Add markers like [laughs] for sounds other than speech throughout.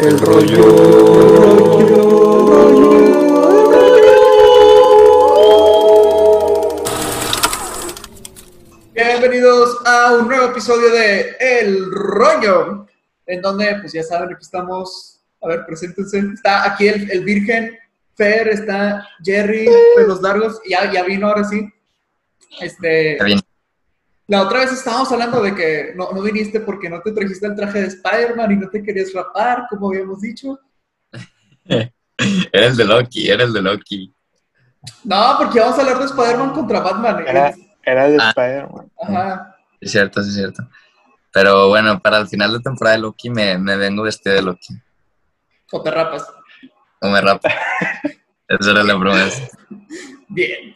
El rollo. Bienvenidos a un nuevo episodio de El Rollo, en donde, pues ya saben, aquí estamos. A ver, preséntense. Está aquí el, el Virgen, Fer, está Jerry, pelos largos, ya, ya vino ahora sí. Este, Está bien. La otra vez estábamos hablando de que no, no viniste porque no te trajiste el traje de Spider-Man y no te querías rapar, como habíamos dicho. [laughs] Era el de Loki, era el de Loki. No, porque vamos a hablar de Spider-Man contra Batman. ¿eh? Era, era de Ah. Spider-Man. Ajá. Sí, es cierto, sí, es cierto. Pero bueno, para el final de temporada de Loki me, me vengo vestido de Loki. O te rapas. O me rapa. [laughs] Esa era la promesa. Bien.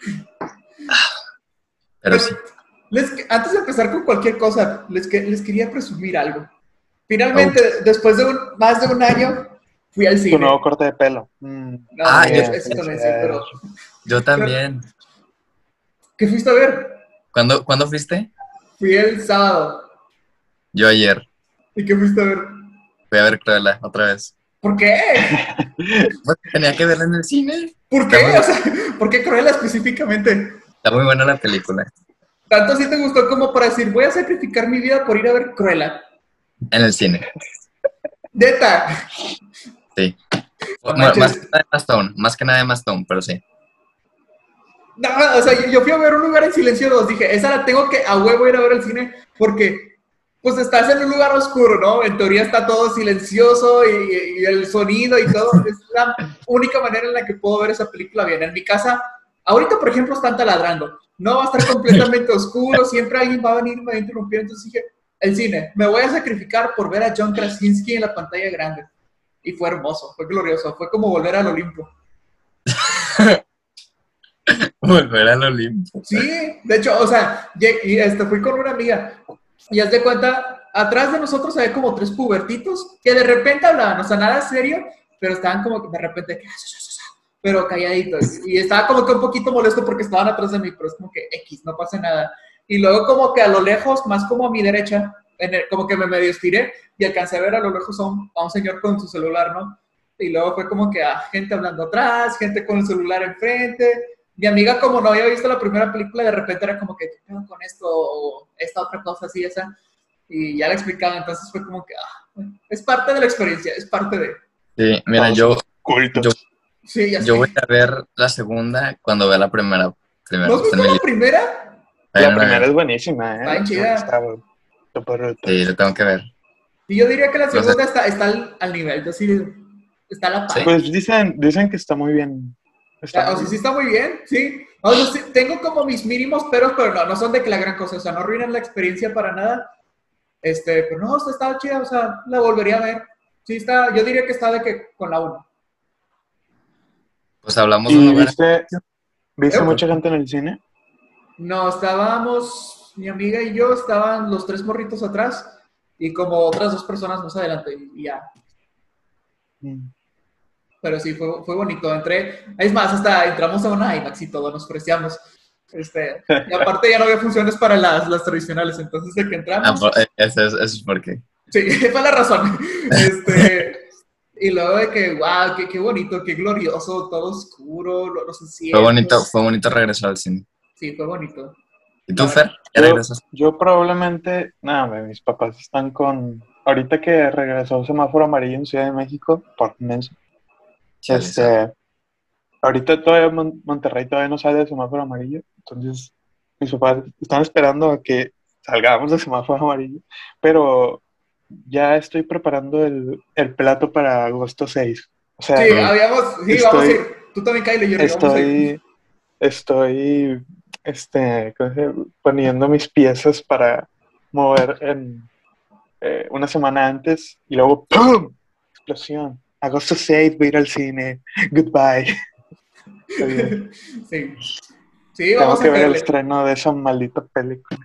Pero sí. Les- antes de empezar con cualquier cosa, les, les quería presumir algo. Finalmente, después de un- más de un año, fui al Tu cine. nuevo corte de pelo. Mm. No, Ah, yo- también sí, pero... Yo también. ¿Qué fuiste a ver? ¿Cuándo, ¿Cuándo fuiste? Fui el sábado. Yo ayer. ¿Y qué fuiste a ver? Fui a ver Cruella otra vez. ¿Por qué? [laughs] Tenía que verla en el cine. ¿Por qué? Está O sea, ¿por qué Cruella específicamente? Está muy buena la película. Tanto así te gustó como para decir, voy a sacrificar mi vida por ir a ver Cruella. En el cine. Neta. Sí. No Más, que nada de Emma Stone. Más que nada de pero sí. No, o sea, yo, yo fui a ver un lugar en silencio 2. Dije, esa la tengo que a huevo ir a ver al cine porque, pues, estás en un lugar oscuro, ¿no? En teoría está todo silencioso y, y el sonido y todo. Es la única manera en la que puedo ver esa película bien. En mi casa, ahorita, por ejemplo, están taladrando. No va a estar completamente [laughs] oscuro. Siempre alguien va a venir y me va a interrumpir. Entonces dije, el cine. Me voy a sacrificar por ver a John Krasinski en la pantalla grande. Y fue hermoso, fue glorioso. Fue como volver al Olimpo. [laughs] Volver al Olimpo. Sí, de hecho, o sea, y este, fui con una amiga y haz de cuenta, atrás de nosotros había como tres pubertitos que de repente hablaban, o sea, nada serio, pero estaban como que de repente, pero calladitos. Y estaba como que un poquito molesto porque estaban atrás de mí, pero es como que X, no pasa nada. Y luego como que a lo lejos, más como a mi derecha, en el- como que me medio estiré y alcancé a ver a lo lejos a un, a un señor con su celular, ¿no? Y luego fue como que a gente hablando atrás, gente con el celular enfrente. Mi amiga, como no había visto la primera película, de repente era como que, ¿qué pedo con esto? O esta otra cosa así, esa. Y ya le explicaba, entonces fue como que, ah, es parte de la experiencia, es parte de... Sí, mira, Todos yo, Culto. yo, Sí, ya yo sé. voy a ver la segunda cuando vea la primera. primera ¿No has visto la primera? La no la primera es buenísima, ¿eh? Está bien chida. Está. Sí, lo tengo que ver. Y yo diría que la No sé. segunda está, está al, al nivel, yo sí, está a la par. Sí. Pues dicen, dicen que está muy bien. Está O sea, sí está muy bien, sí. O sea, sí, tengo como mis mínimos peros, pero no, no son de que la gran cosa, o sea, no arruinan la experiencia para nada. Este, pero no, o sea, está chida, o sea, la volvería a ver. Sí está, yo diría que está de que con la 1. Pues hablamos de un ¿Y lugar. viste, viste Eh, mucha gente en el cine? No, estábamos, mi amiga y yo, estaban los tres morritos atrás y como otras dos personas más adelante y ya. Mm. Pero sí, fue, fue bonito. Entré, es más, hasta entramos a una IMAX y todo, nos preciamos. Este, y aparte ya no había funciones para las, las tradicionales, entonces de que Ah, entramos, por- eh, eso es, eso es porque. sí, [laughs] fue la razón. Este, y luego de que, wow, qué, qué bonito, qué glorioso, todo oscuro, lo- los asientos. Fue bonito, fue bonito regresar al cine. Sí, fue bonito. ¿Y tú, Fer? ¿Ya Yo- regresas? Yo probablemente, nada, mis papás están con, ahorita que regresó semáforo amarillo en Ciudad de México, por menso, Chale, este, ahorita todavía Mon- Monterrey todavía no sale de semáforo amarillo, entonces mis papás están esperando a que salgamos de semáforo amarillo, pero ya estoy preparando el, el plato para agosto 6. O sea, Sí, habíamos, sí, vamos a ir. Tú también, Kyle, y yo vamos a ir. estoy, estoy, este, poniendo mis piezas para mover en eh, una semana antes y luego ¡pum! Explosión. Agosto 6 voy a ir al cine. Goodbye. [laughs] Sí. Sí, Tengo vamos a que ver el estreno de esa maldita película.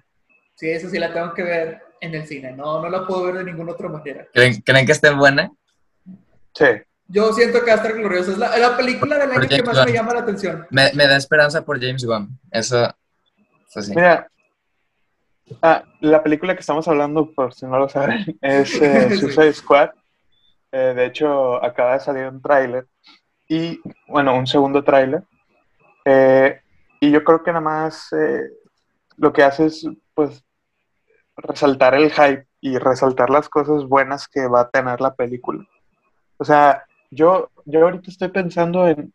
Sí, eso sí la tengo que ver en el cine. No, no la puedo ver de ninguna otra manera. ¿Creen, ¿Creen que esté buena? Sí. Yo siento que va a estar gloriosa. Es la, la película del año que James más Gunn. me llama la atención. Me, me da esperanza por James Gunn. Eso, eso sí. Mira, ah, la película que estamos hablando, por si no lo saben, [laughs] es eh, [laughs] Sí. Suicide Squad. Eh, de hecho, acaba de salir un tráiler y, bueno, un segundo tráiler. Eh, y yo creo que nada más eh, lo que hace es, pues, resaltar el hype y resaltar las cosas buenas que va a tener la película. O sea, yo, yo ahorita estoy pensando en,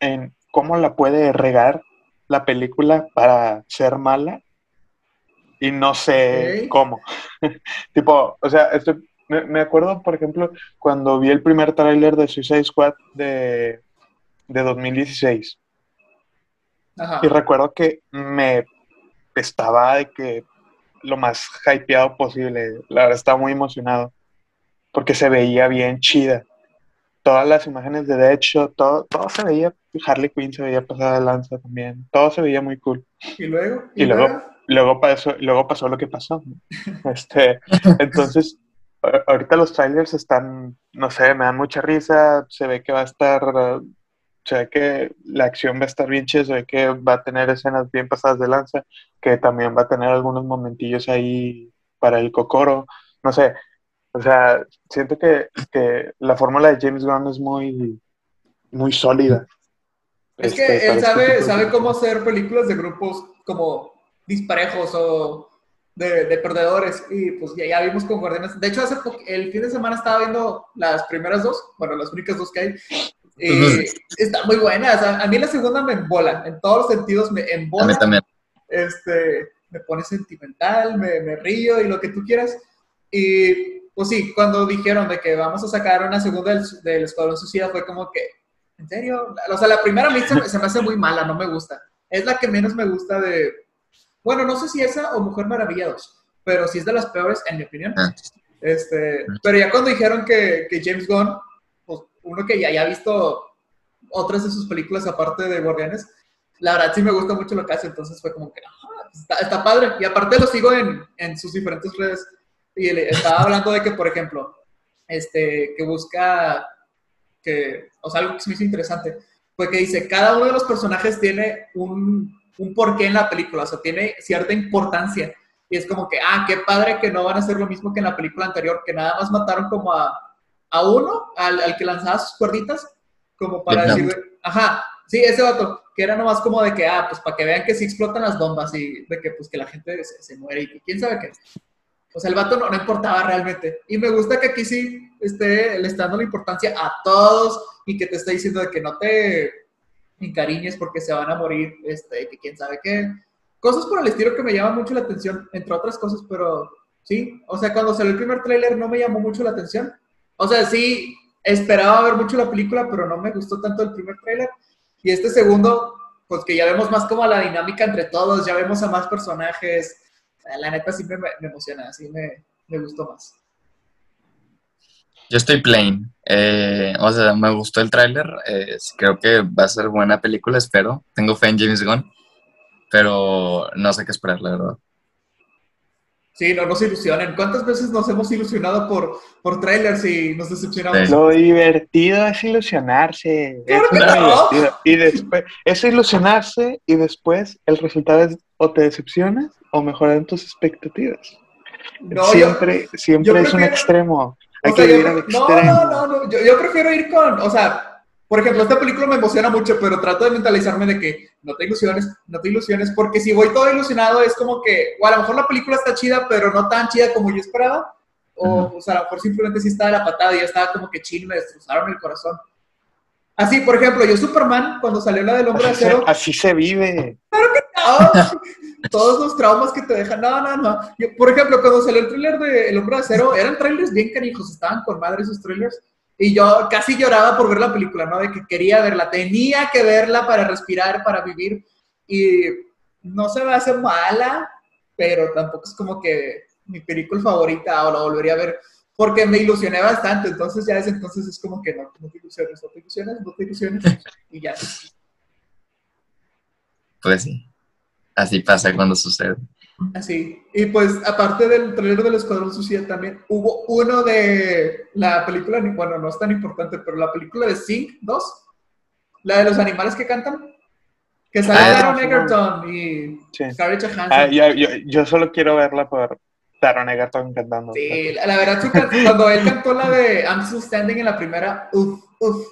en cómo la puede regar la película para ser mala y no sé cómo. [laughs] tipo, o sea, estoy- me, me acuerdo, por ejemplo, cuando vi el primer tráiler de Suicide Squad de, de 2016 Ajá. y recuerdo que me estaba de que lo más hypeado posible, la verdad estaba muy emocionado porque se veía bien chida. Todas las imágenes de Deadshot, todo, todo se veía, Harley Quinn se veía pasada de lanza también, todo se veía muy cool. Y luego. Y luego, luego pasó, luego pasó lo que pasó. ¿no? [laughs] Este, entonces, ahorita los trailers están, no sé, me dan mucha risa, se ve que va a estar, se ve que la acción va a estar bien chida, se que va a tener escenas bien pasadas de lanza, que también va a tener algunos momentillos ahí para el cocoro, no sé, o sea, siento que, que la fórmula de James Gunn es muy, muy sólida. Es Este, que para él este sabe, sabe cómo hacer películas de grupos como disparejos o de, de perdedores. Y pues ya, ya vimos con Guardianes. De hecho, hace el fin de semana estaba viendo las primeras dos, bueno, las únicas dos que hay. Y Ujú. están muy buenas. A, a mí la segunda me embola. En todos los sentidos me A mí embola. también. Este, me pone sentimental, me, me río y lo que tú quieras. Y pues sí, cuando dijeron de que vamos a sacar una segunda del, del Escuadrón Suicida fue como que, ¿en serio? O sea, la primera a mí se, me- se me hace muy mala, no me gusta. Es la que menos me gusta de... Bueno, no sé si esa o Mujer Maravilla 2, pero sí es de las peores, en mi opinión. Ah. Este, pero ya cuando dijeron que, que James Gunn, uno que ya haya visto otras de sus películas aparte de Guardianes, la verdad sí me gusta mucho lo que hace, entonces fue como que, "Ah, está, padre. Y aparte lo sigo en, en sus diferentes redes. Y le estaba hablando de que, por ejemplo, este, que busca, que, o sea, algo que se me hizo interesante, fue que dice, cada uno de los personajes tiene un, un porqué en la película, o sea, tiene cierta importancia. Y es como que, ah, qué padre que no van a hacer lo mismo que en la película anterior, que nada más mataron como a, a uno, al, al que lanzaba sus cuerditas, como para decir, ajá, sí, ese vato, que era nomás como de que, ah, pues para que vean que sí explotan las bombas y de que pues que la gente se, se muere y quién sabe qué. O sea, el vato no, no importaba realmente. Y me gusta que aquí sí esté, le está dando la importancia a todos y que te esté diciendo de que no te encariñes porque se van a morir, este, que quién sabe qué. Cosas por el estilo que me llaman mucho la atención, entre otras cosas, pero sí. O sea, cuando salió el primer tráiler no me llamó mucho la atención. O sea, sí, esperaba ver mucho la película, pero no me gustó tanto el primer tráiler. Y este segundo, pues que ya vemos más como la dinámica entre todos, ya vemos a más personajes. La neta sí me, emociona, sí me, me gustó más. Yo estoy plain. Eh, o sea, me gustó el tráiler. eh, creo que va a ser buena película, espero. Tengo fe en James Gunn. Pero no sé qué esperar, la verdad. Sí, no nos ilusionen. ¿Cuántas veces nos hemos ilusionado por, por trailers y nos decepcionamos? Lo divertido es ilusionarse. Eso que es lo no. divertido. Y después, es ilusionarse y después el resultado es o te decepcionas o mejoran tus expectativas. No, yo- siempre siempre yo es un prefiero- extremo. Hay O sea, que yo- al no, extremo. no, no, no. Yo, yo prefiero ir con, o sea, por ejemplo, esta película me emociona mucho, pero trato de mentalizarme de que no te ilusiones, no te ilusiones, porque si voy todo ilusionado es como que, o a lo mejor la película está chida, pero no tan chida como yo esperaba, o, Ujú. o sea, a lo mejor simplemente sí está de la patada y ya estaba como que chino, me destrozaron el corazón. Así, por ejemplo, yo Superman, cuando salió la del hombre de acero, así se vive. no, [laughs] todos los traumas que te dejan. No, no, no. Yo, por ejemplo, cuando salió el tráiler de El Hombre de Acero, eran trailers bien canijos, estaban con madre esos trailers. Y yo casi lloraba por ver la película, ¿no? De que quería verla, tenía que verla para respirar, para vivir. Y no se me hace mala, pero tampoco es como que mi película favorita o la volvería a ver, porque me ilusioné bastante. Entonces, ya desde entonces es como que no, no te ilusiones, no te ilusiones, no te ilusiones. [laughs] Y ya. Pues sí. Así pasa cuando sucede. Así. Y pues, aparte del trailer del Escuadrón Suicida, también hubo uno de la película, bueno, no es tan importante, pero la película de Sing 2, la de los animales que cantan, que sale Ah, Egerton y Sí. Scarlett Johansson. Ah, yo, yo, yo solo quiero verla por, Taron Egerton cantando. Sí, la, la verdad, su can- [laughs] cuando él cantó la de I'm Still Standing en la primera, uff, uff.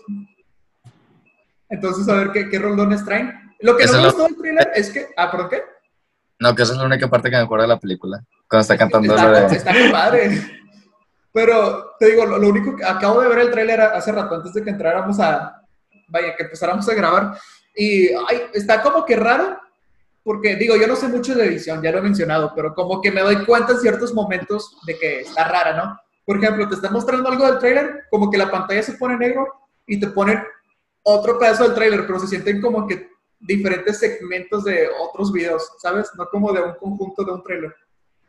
Entonces, a ver qué, qué rolones traen. Lo que Eso no me gustó del thriller es que. Ah, ¿por qué? No, que esa es la única parte que me acuerdo de la película. Cuando está cantando Está, de... con madre. Pero te digo, lo, lo único que acabo de ver el tráiler hace rato, antes de que entráramos a. Vaya, que empezáramos a grabar. Y ay, está como que raro, porque digo, yo no sé mucho de edición, ya lo he mencionado, pero como que me doy cuenta en ciertos momentos de que está rara, ¿no? Por ejemplo, te están mostrando algo del tráiler, como que la pantalla se pone negro y te ponen otro pedazo del tráiler, pero se sienten como que diferentes segmentos de otros videos, ¿sabes? No como de un conjunto de un tráiler.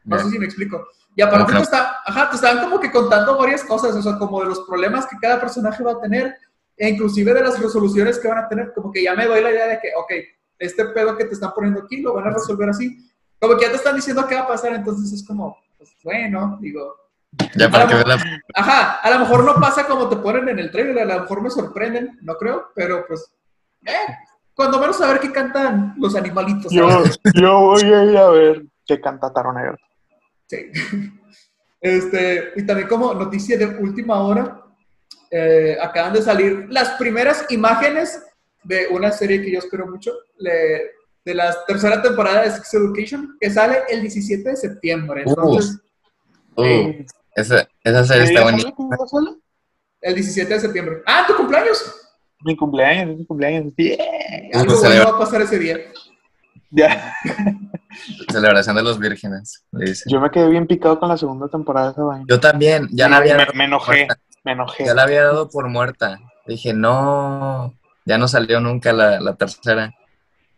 No sé si me explico. Y aparte Como te, está, ajá, te estaban como que contando varias cosas, o sea, como de los problemas que cada personaje va a tener, e inclusive de las resoluciones que van a tener, como que ya me doy la idea de que, ok, este pedo que te están poniendo aquí lo van a resolver así. Como que ya te están diciendo qué va a pasar, entonces es como, pues bueno, digo, Ya para que la... ajá, a lo mejor no pasa como te ponen en el trailer, a lo mejor me sorprenden, no creo, pero pues, eh, cuando menos saber qué cantan los animalitos. Yo, voy a ir a ver qué canta Taron Egerton. Sí. [laughs] Este, y también como noticia de última hora, eh, acaban de salir las primeras imágenes de una serie que yo espero mucho, le- de la tercera temporada de Sex Education, que sale el 17 de septiembre. Entonces, Uh, eh, esa, esa serie ¿Qué está bonita. el 17 de septiembre. ¡Ah, tu cumpleaños! Mi cumpleaños, es mi cumpleaños. Yeah. Algo Uh, bueno celebra- va a pasar ese día. Ya. [laughs] Celebración de los vírgenes. Yo me quedé bien picado con la segunda temporada de esa vaina. Yo también, ya la me, había me- dado me enojé, muerta. me enojé. Ya la había dado por muerta. Dije, no, ya no salió nunca la, la tercera.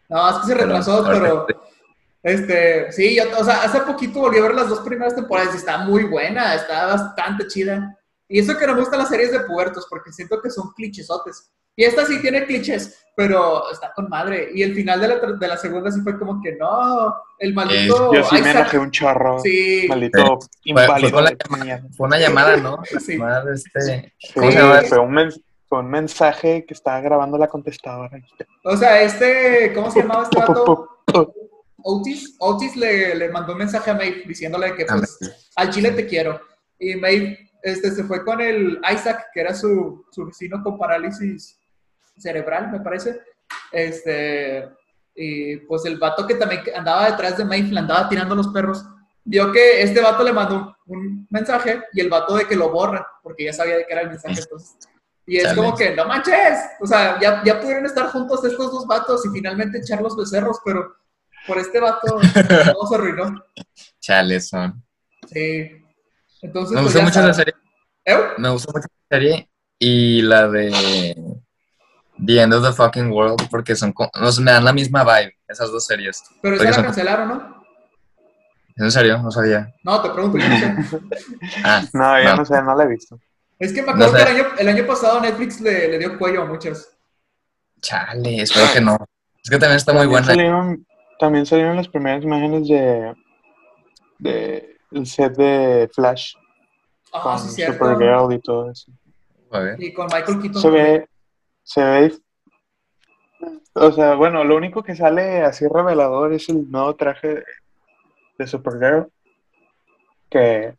No, es que se retrasó, pero este, sí, yo, o sea, hace poquito volví a ver las dos primeras temporadas y está muy buena, está bastante chida. Y eso que no me gustan las series de puertos, porque siento que son clichesotes. Y esta sí tiene clichés, pero está con madre. Y el final de la, de la segunda sí fue como que no, el maldito. Yo sí me Isaac- enojé un chorro. Sí, Maldito Fue- fue inválido. con la de mierda. Fue una llamada, ¿no? Sí. este... Sí, ¿Cómo se llama? Fue un, mens- fue un mensaje que estaba grabando la contestadora. o sea, este, ¿cómo se llamaba este vato? Otis, Otis le, le mandó un mensaje a Maeve diciéndole que pues, al chile te quiero. Y Maeve este, se fue con el Isaac, que era su, su vecino con parálisis cerebral, me parece. Este, y pues el vato que también andaba detrás de Maeve, le andaba tirando los perros, vio que este vato le mandó un, un mensaje y el vato de que lo borra, porque ya sabía de qué era el mensaje. Entonces, y es Chale. como que, no manches, o sea, ya, ya pudieron estar juntos estos dos vatos y finalmente echar los becerros, pero por este vato [laughs] todo se arruinó. Chale, son. Sí. Entonces, Me pues, gustó mucho la serie. ¿Eh? Me gustó mucho la serie y la de The End of the Fucking World porque son, co- no sé, me dan la misma vibe, esas dos series. Pero esa la son- cancelaron, ¿no? ¿En serio? No sabía. No, te pregunto, yo no sé. [laughs] Ah, No, ya No. no sé, no la he visto. Es que me acuerdo No sé. que el año, el año pasado Netflix le, le dio cuello a muchas. chale, espero que no. Es que también está muy buena. Salieron, también salieron las primeras imágenes de, de el set de Flash Ah, con sí, cierto. Supergirl y todo eso. Y con Michael Keaton. Se ve, se ve, o sea, bueno, lo único que sale así revelador es el nuevo traje de, Supergirl, que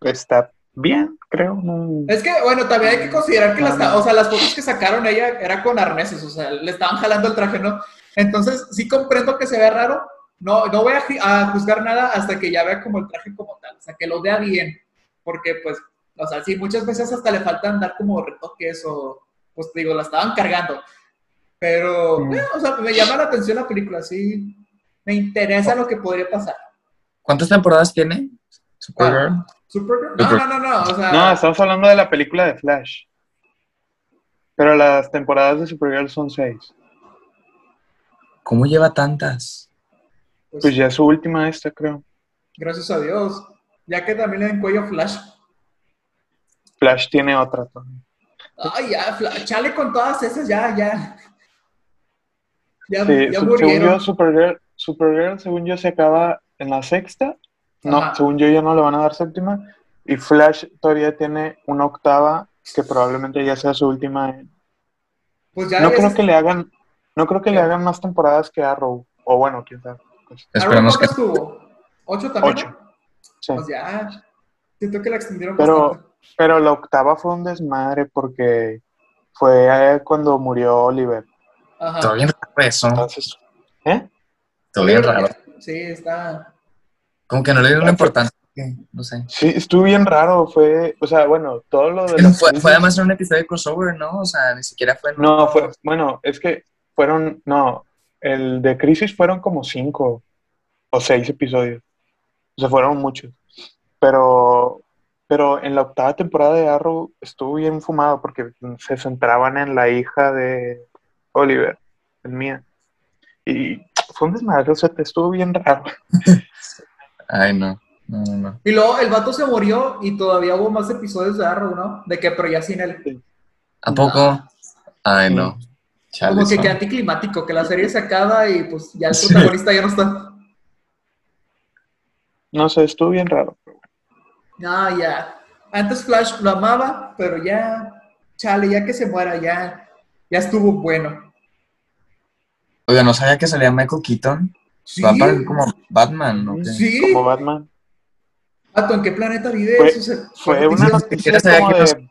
está bien, creo. no- Es que, bueno, también hay que considerar que las, o sea, las fotos que sacaron ella era con arneses, o sea, le estaban jalando el traje, ¿no? Entonces, sí comprendo que se vea raro. No, no voy a, a juzgar nada hasta que ya vea como el traje como tal, o sea, que lo vea bien. Porque, pues, o sea, sí, muchas veces hasta le faltan dar como retoques o, pues, te digo, la estaban cargando. Pero, Mm. eh, o sea, me llama la atención la película, sí. Me interesa lo que podría pasar. ¿Cuántas temporadas tiene? Supergirl. ¿Supergirl? No, no, no, no, o sea... No, estamos hablando de la película de Flash. Pero las temporadas de Supergirl son seis. ¿Cómo lleva tantas? pues, Pues ya es su última esta, creo. Gracias a Dios. Ya que también le den cuello a Flash. Flash tiene otra también. Ay, ya, chale con todas esas, ya, ya. Ya, Sí, ya su- según yo, Supergirl, Supergirl, según yo, se acaba en la sexta. No, Ajá. según yo, ya no le van a dar séptima. Y Flash todavía tiene una octava que probablemente ya sea su última. en- Pues ya, No creo que le hagan, no creo que le hagan más temporadas que Arrow. O bueno, quién sabe. Pues, Arrow, Esperemos que ¿cuántas tuvo? ¿Ocho también? Ocho. Sí. pues ya, siento que la extendieron Pero- bastante. Pero la octava fue un desmadre porque fue cuando murió Oliver. Ajá. Todo bien raro eso. Entonces, ¿eh? Todo bien raro. Sí, está. Como que no le dieron la importancia. No sé. Sí, estuvo bien raro. Fue, o sea, bueno, todo lo de [laughs] fue, fue además un episodio de crossover, ¿no? O sea, ni siquiera fue. No, fue, bueno, es que fueron, no, el de Crisis fueron como cinco o seis episodios. O sea, fueron muchos. Pero, pero en la octava temporada de Arrow estuvo bien fumado porque se centraban en la hija de Oliver, en Mía. Y fue un desmadre, o sea, estuvo bien raro. [laughs] Ay, no. No, no, no. Y luego el vato se murió y todavía hubo más episodios de Arrow, ¿no? De que, pero ya sin él. ¿A poco? Ay, no. Chale, Como que son- queda anticlimático, que la serie se acaba y pues ya el Sí. protagonista ya no está. No sé, estuvo bien raro. No, ya. Antes Flash lo amaba, pero ya, chale, ya que se muera, ya, ya estuvo bueno. Oiga, no sabía que salía Michael Keaton. Sí, Va a aparecer como Batman, ¿no? sí. Como Batman. Vato, ¿en qué planeta vives? Fue- O sea, Fue una noticia como que de,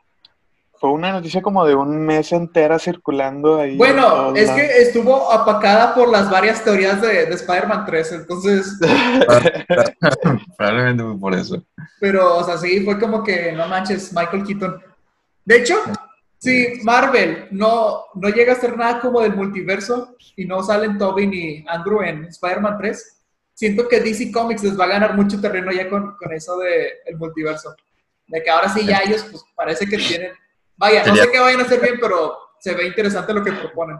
fue una noticia como de un mes entera circulando ahí. en Bueno, es lados. que estuvo apacada por las varias teorías de, de Spider-Man 3, entonces, [laughs] Probablemente fue por eso. pero, o sea, sí, fue como que, no manches, Michael Keaton. De hecho, si Marvel no, no llega a hacer nada como del multiverso y no salen Tobey ni Andrew en Spider-Man 3, siento que DC Comics les va a ganar mucho terreno ya con, con eso del el multiverso. De que ahora sí ya ellos, pues, parece que tienen... Vaya, no sé qué vayan a hacer bien, pero se ve interesante lo que proponen.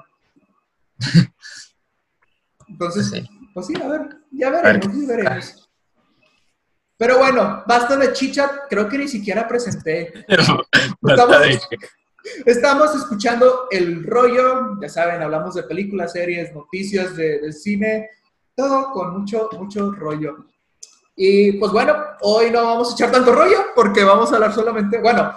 Entonces, Sí. pues sí, a ver, ya veremos, ya veremos. Pero bueno, basta de chicha, creo que ni siquiera presenté. [laughs] De- Estamos escuchando el rollo, ya saben, hablamos de películas, series, noticias de, del cine, todo con mucho, mucho rollo. Y pues bueno, hoy no vamos a echar tanto rollo porque vamos a hablar solamente, bueno,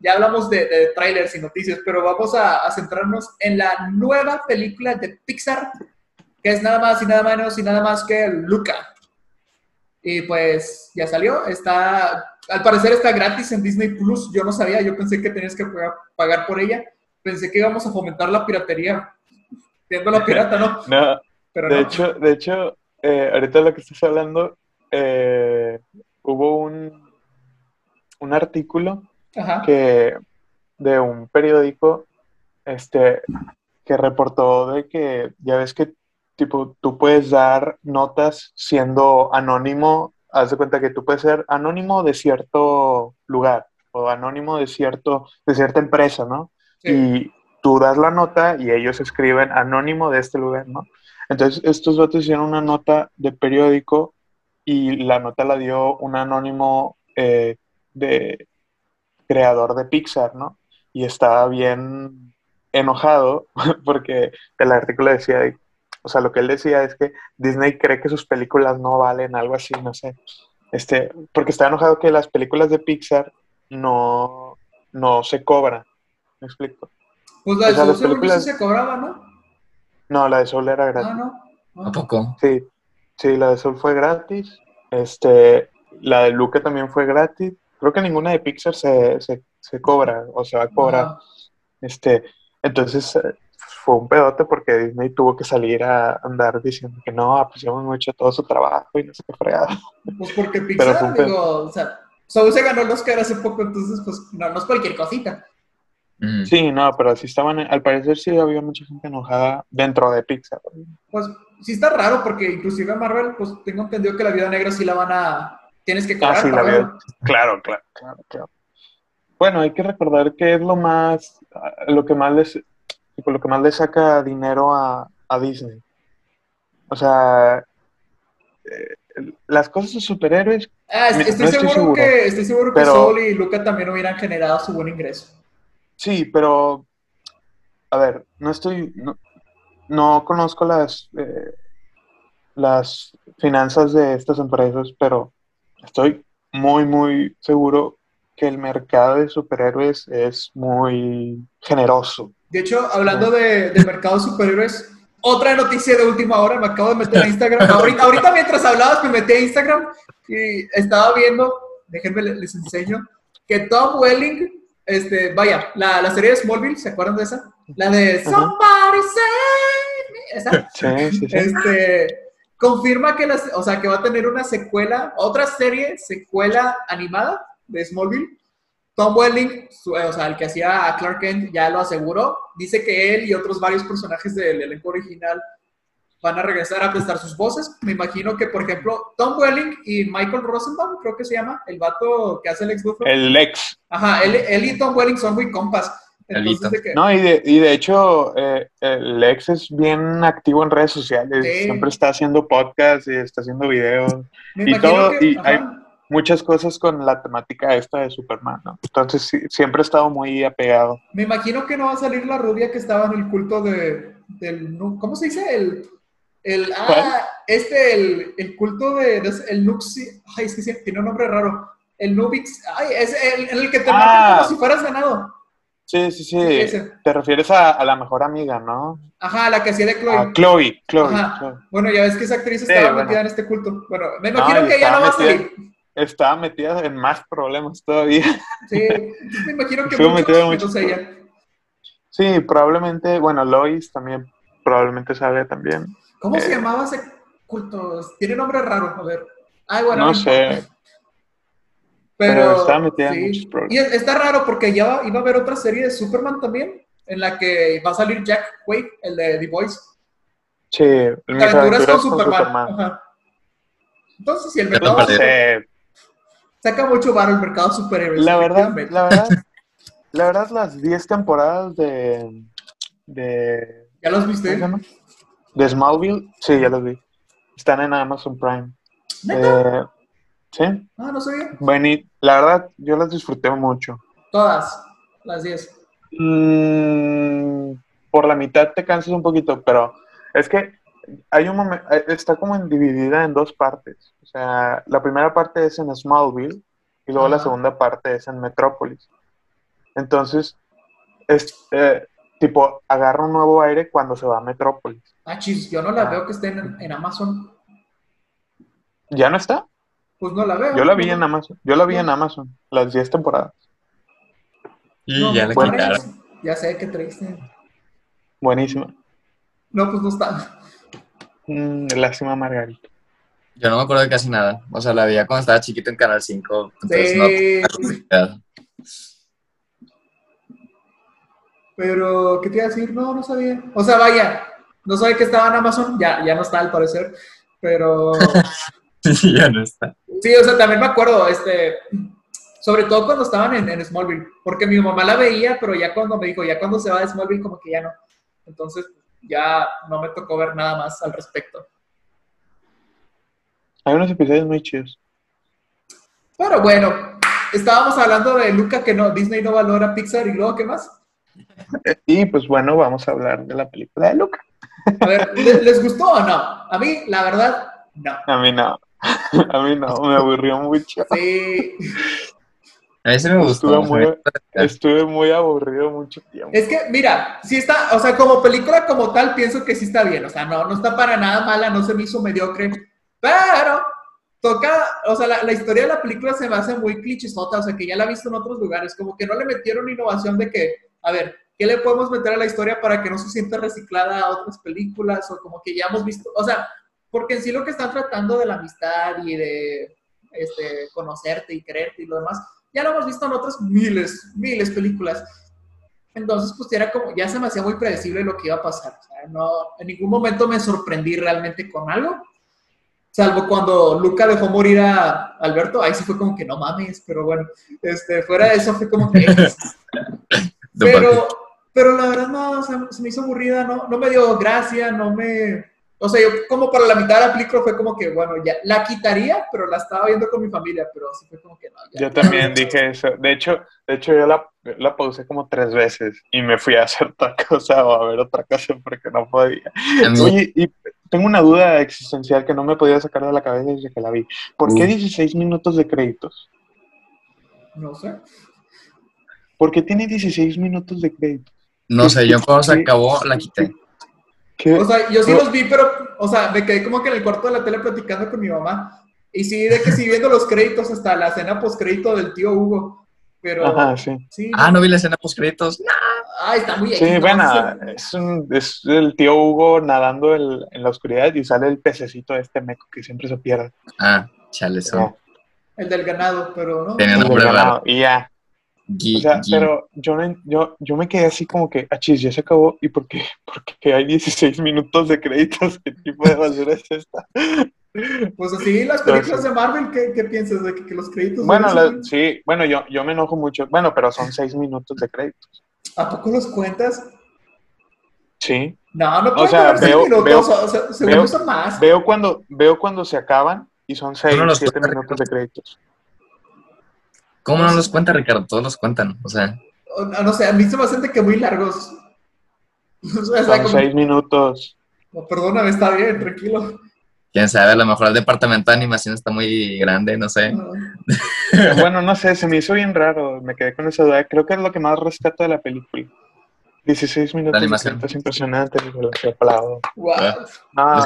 ya hablamos de, de trailers y noticias, pero vamos a, a centrarnos en la nueva película de Pixar, que es nada más y nada menos y nada más que Luca. Y pues ya salió, está, al parecer está gratis en Disney Plus, yo no sabía, yo pensé que tenías que pagar, por ella, pensé que íbamos a fomentar la piratería, viendo la pirata, ¿no? [laughs] No, Pero de no. hecho, de hecho, eh, ahorita lo que estás hablando, eh, hubo un, un artículo Ajá. que de un periódico este que reportó de que ya ves que tipo tú puedes dar notas siendo anónimo, haz de cuenta que tú puedes ser anónimo de cierto lugar o anónimo de cierto de cierta empresa, ¿no? Sí. Y tú das la nota y ellos escriben anónimo de este lugar, ¿no? Entonces estos vatos hicieron una nota de periódico y la nota la dio un anónimo eh, de creador de Pixar, ¿no? Y estaba bien enojado [laughs] porque el artículo decía, o sea, lo que él decía es que Disney cree que sus películas no valen, algo así, no sé. Este, porque está enojado que las películas de Pixar no, no se cobran. ¿Me explico? Pues la de o sea, Soul las películas- sí se cobraba, ¿no? No, la de Soul era gratis. Ah, no. no. ¿A poco? Sí, sí, la de Soul fue gratis. Este, la de Luca también fue gratis. Creo que ninguna de Pixar se, se, se cobra o se va a cobrar. Este, entonces eh, fue un pedote porque Disney tuvo que salir a andar diciendo que no, pues ya hemos hecho todo su trabajo y no sé qué fregada. Pues porque Pero Pixar, digo, o sea, Soul se ganó el Oscar hace poco, entonces, pues, no, no es cualquier cosita. Mm. Sí, no, pero sí estaban, al parecer sí había mucha gente enojada dentro de Pixar. Pues sí está raro porque inclusive a Marvel, pues tengo entendido que la vida negra sí la van a... Tienes que cobrar. Ah, sí, la para vida- verlo. Claro, claro, claro, claro. Bueno, hay que recordar que es lo más, lo que más les, lo que más le saca dinero a, a Disney. O sea, eh, las cosas de superhéroes, Ah, es- No estoy, estoy seguro seguro. que, estoy seguro que Soul y Luca también hubieran generado su buen ingreso. sí, pero, a ver, no estoy, no, no conozco las, eh, las finanzas de estas empresas, pero estoy muy, muy seguro que el mercado de superhéroes es muy generoso. De hecho, hablando de, mercado de superhéroes, otra noticia de última hora, me acabo de meter a Instagram. Ahorita, ahorita mientras hablabas me metí a Instagram y estaba viendo, déjenme le- les enseño, que Tom Welling, este, vaya, la, la serie de Smallville, ¿se acuerdan de esa? La de. Somebody Save Me, esa. Sí, sí, sí. Este, confirma que, las, o sea, que va a tener una secuela, otra serie, secuela animada de Smallville. Tom Welling, su- eh, o sea, el que hacía a Clark Kent, ya lo aseguró. Dice que él y otros varios personajes del elenco original van a regresar a prestar sus voces. Me imagino que, por ejemplo, Tom Welling y Michael Rosenbaum, creo que se llama, el vato que hace el ex Luthor. El ex. Ajá, él, él y Tom Welling son muy compas. Entonces, Elito. de que- No, y de, y de hecho, eh, el ex es bien activo en redes sociales. Sí. Siempre está haciendo podcasts y está haciendo videos. me y todo, que- y ajá. hay- Muchas cosas con la temática esta de Superman, ¿no? Entonces, sí, siempre ha estado muy apegado. Me imagino que no va a salir la rubia que estaba en el culto de, del... ¿Cómo se dice? El... el ah, ¿Cuál? este, el, el culto de... de- el Nuxi... Ay, es que sí, tiene un nombre raro. El Nubix... Ay, es el, en el que te Ah. matan como si fueras ganado. Sí, sí, sí. Te refieres a, a la mejor amiga, ¿no? Ajá, la que hacía de Chloe. A Chloe, Chloe. Ajá. Chloe. Bueno, ya ves que esa actriz Sí, estaba bueno. metida en este culto. Bueno, me No, imagino que ella no va a salir. Estaba metida en más problemas todavía. Sí, entonces me imagino que muchos, muchos ella. Sí, probablemente, bueno, Lois también probablemente sale también. ¿Cómo se Eh. llamaba ese culto? Tiene nombre raro, a ver. Ay, bueno, no sé, Pero, Pero está metida en sí. muchos problemas. Y es- está raro porque ya va- iba a haber otra serie de Superman también, en la que va a salir Jack Quaid, el de The Voice. sí, mis Aventuras aventuras con con Superman. Superman. Ajá. Entonces, si el mercado saca mucho varo el mercado superhéroes. la verdad, la verdad, la verdad, las 10 temporadas de, de, ¿Ya los ¿cómo se viste? De Smallville, sí, ya las vi. Están en Amazon Prime. ¿Neta? Eh, sí, Ah, no sabía. bueno, la verdad, yo las disfruté mucho. Todas, las 10. Mm, por la mitad te cansas un poquito, pero es que hay un momento, está como dividida en dos partes. O sea, la primera parte es en Smallville y luego la segunda parte es en Metrópolis. Entonces, es eh, tipo, agarra un nuevo aire cuando se va a Metrópolis. Ah, chis, yo no la veo que esté en, en Amazon. ¿Ya no está? Pues no la veo. Yo la vi No, en Amazon. Yo la vi en Amazon, las 10 temporadas. Y no, ya no le pones. quitaron. Ya sé que triste. Buenísima. No, pues no está. Mm, lástima, Margarita. Yo no me acuerdo de casi nada. O sea, la veía cuando estaba chiquito en Canal 5. Entonces no Sí. no- Pero, ¿qué te iba a decir? No, no sabía. O sea, vaya, no sabía que estaba en Amazon, ya, ya no está al parecer. Pero, [laughs] [laughs] ya no está. sí, o sea, también me acuerdo, este, sobre todo cuando estaban en, en Smallville, porque mi mamá la veía, pero ya cuando me dijo, ya cuando se va de Smallville, como que ya no. Entonces, ya no me tocó ver nada más al respecto. Hay unos episodios muy chidos. Pero bueno, estábamos hablando de Luca que no, Disney no valora Pixar y luego, ¿qué más? Y pues bueno, vamos a hablar de la película de Luca. A ver, ¿le- ¿les gustó o no? A mí, la verdad, no. A mí no. [laughs] A mí no, me aburrió mucho. Sí, A sí me gustó. Estuve muy, estuve muy aburrido mucho tiempo. es que, mira, sí está, o sea, como película como tal, pienso que sí está bien, o sea, no, no está para nada mala, no se me hizo mediocre, pero toca, o sea, la, la historia de la película se me hace muy clichesota, o sea, que ya la he visto en otros lugares, como que no le metieron innovación de que, a ver, ¿qué le podemos meter a la historia para que no se sienta reciclada a otras películas? O como que ya hemos visto, o sea, porque en sí lo que están tratando de la amistad y de este, conocerte y quererte y lo demás, ya lo hemos visto en otras miles, miles películas. Entonces, pues era como, ya se me hacía muy predecible lo que iba a pasar. O sea, no, en ningún momento me sorprendí realmente con algo. Salvo cuando Luca dejó morir a Alberto, ahí sí fue como que no mames, pero bueno, este, fuera de eso fue como que... [laughs] pero, pero la verdad no, o sea, se me hizo aburrida, no, no me dio gracia, no me... O sea, yo como para la mitad de la película fue como que, bueno, ya la quitaría, pero la estaba viendo con mi familia, pero sí fue como que no. ya. Yo también dije eso. De hecho, de hecho yo la, la pausé como tres veces y me fui a hacer otra cosa o a ver otra cosa porque no podía. Oye, y tengo una duda existencial que no me podía sacar de la cabeza desde que la vi. ¿Por qué Uh. 16 minutos de créditos? No sé. ¿Por qué tiene 16 minutos de créditos? no sé, yo cuando se acabó la quité. ¿Qué? O sea, yo sí No. los vi, pero, o sea, me quedé como que en el cuarto de la tele platicando con mi mamá. Y sí, de que sí viendo los créditos hasta la escena postcrédito del tío Hugo. Pero, Ajá, sí. sí. Ah, no vi la escena post créditos. Ay, está muy Sí, bueno, es- es, un- es el tío Hugo nadando el- en la oscuridad y sale el pececito de este meco que siempre se pierde. Ah, chale, son. El del ganado, pero no. Tenía el nombre del raro. ganado, Y ya. O sea, pero yo, no yo, yo me quedé así como que, achis, ya se acabó. ¿Y por qué? [laughs] Porque hay 16 minutos de créditos. ¿Qué tipo de basura es esta? [laughs] Pues así, las películas de Marvel, ¿qué, qué piensas de que, que los créditos... Bueno, la- sí, bueno, yo, yo me enojo mucho. Bueno, pero son [laughs] 6 minutos de créditos. ¿A poco los cuentas? Sí. No, no O pueden sea, veo- minutos, veo- o sea, según veo- más. Veo cuando, veo cuando se acaban y son 6, no los 7 cuenta, minutos de créditos. ¿Cómo no los cuenta, Ricardo? Todos los cuentan. O sea, No, no sé, a mí se me hacen que muy largos. [laughs] O sea, Son como- 6 minutos. No, perdóname, está bien, tranquilo. quién sabe, a lo mejor el departamento de animación está muy grande, no sé. No. [laughs] Bueno, no sé, se me hizo bien raro. Me quedé con esa duda. Creo que es lo que más rescato de la película. 16 minutos de animación. créditos impresionantes. y los aplaudo. Wow.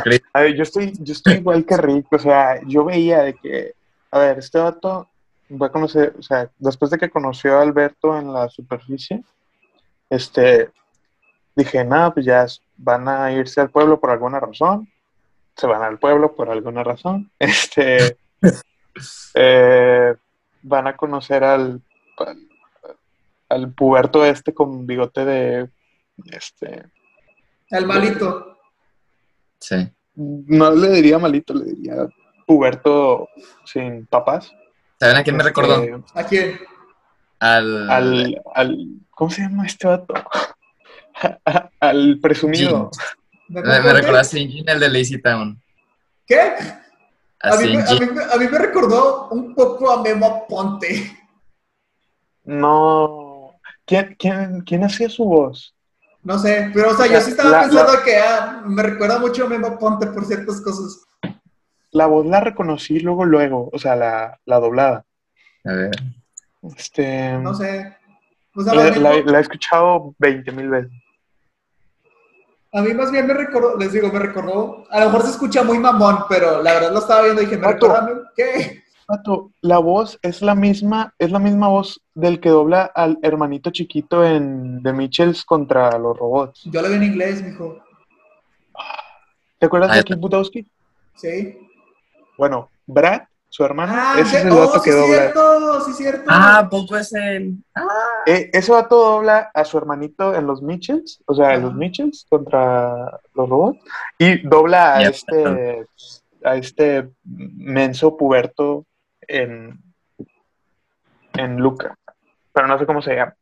Créditos. a ver, yo estoy, yo estoy igual que Rick, o sea, yo veía de que, a ver, este vato va a conocer, o sea, después de que conoció a Alberto en la superficie, este, dije, nada, pues ya van a irse al pueblo por alguna razón, se van al pueblo por alguna razón, [laughs] este, [laughs] eh, van a conocer al, al, al puberto este con bigote de, este, El malito. Sí. no le diría malito, le diría puberto sin papás. ¿Saben a quién me Este, recordó? ¿A quién? Al. Al, al, ¿cómo se llama este vato? [laughs] al presumido. ¿Me Me, recordó a Sinjin, el de Lazy Town. ¿Qué? A A mí, me, a, mí, me- a mí me recordó un poco a Memo Ponte. No. ¿Quién, quién, quién hacía su voz? No sé, pero o sea, yo sí estaba la- pensando que ah, me recuerda mucho a Memo Ponte por ciertas cosas. La voz la reconocí luego, luego, o sea, la, la doblada. A ver. Este, No sé. O sea, la, la- la he escuchado 20 mil veces. a mí más bien me recordó, les digo, me recordó, a lo mejor se escucha muy mamón, pero la verdad lo estaba viendo y dije, me recuerda, a ¿qué? Vato, la voz es la misma, es la misma voz del que dobla al hermanito chiquito en The Mitchells contra los robots. Yo lo vi en inglés, mijo. ¿Te acuerdas de. Kid Butowski? Sí. Bueno, Brad, su hermano, Ah, ese es el oh, vato sí que dobla. cierto, sí cierto. Ah, poco es el. Ah, Eh, ese vato dobla a su hermanito en los Mitchells, o sea, en los Ajá. Mitchells contra los robots, y dobla a este a este menso puberto en, en Luca. Pero no sé cómo se llama.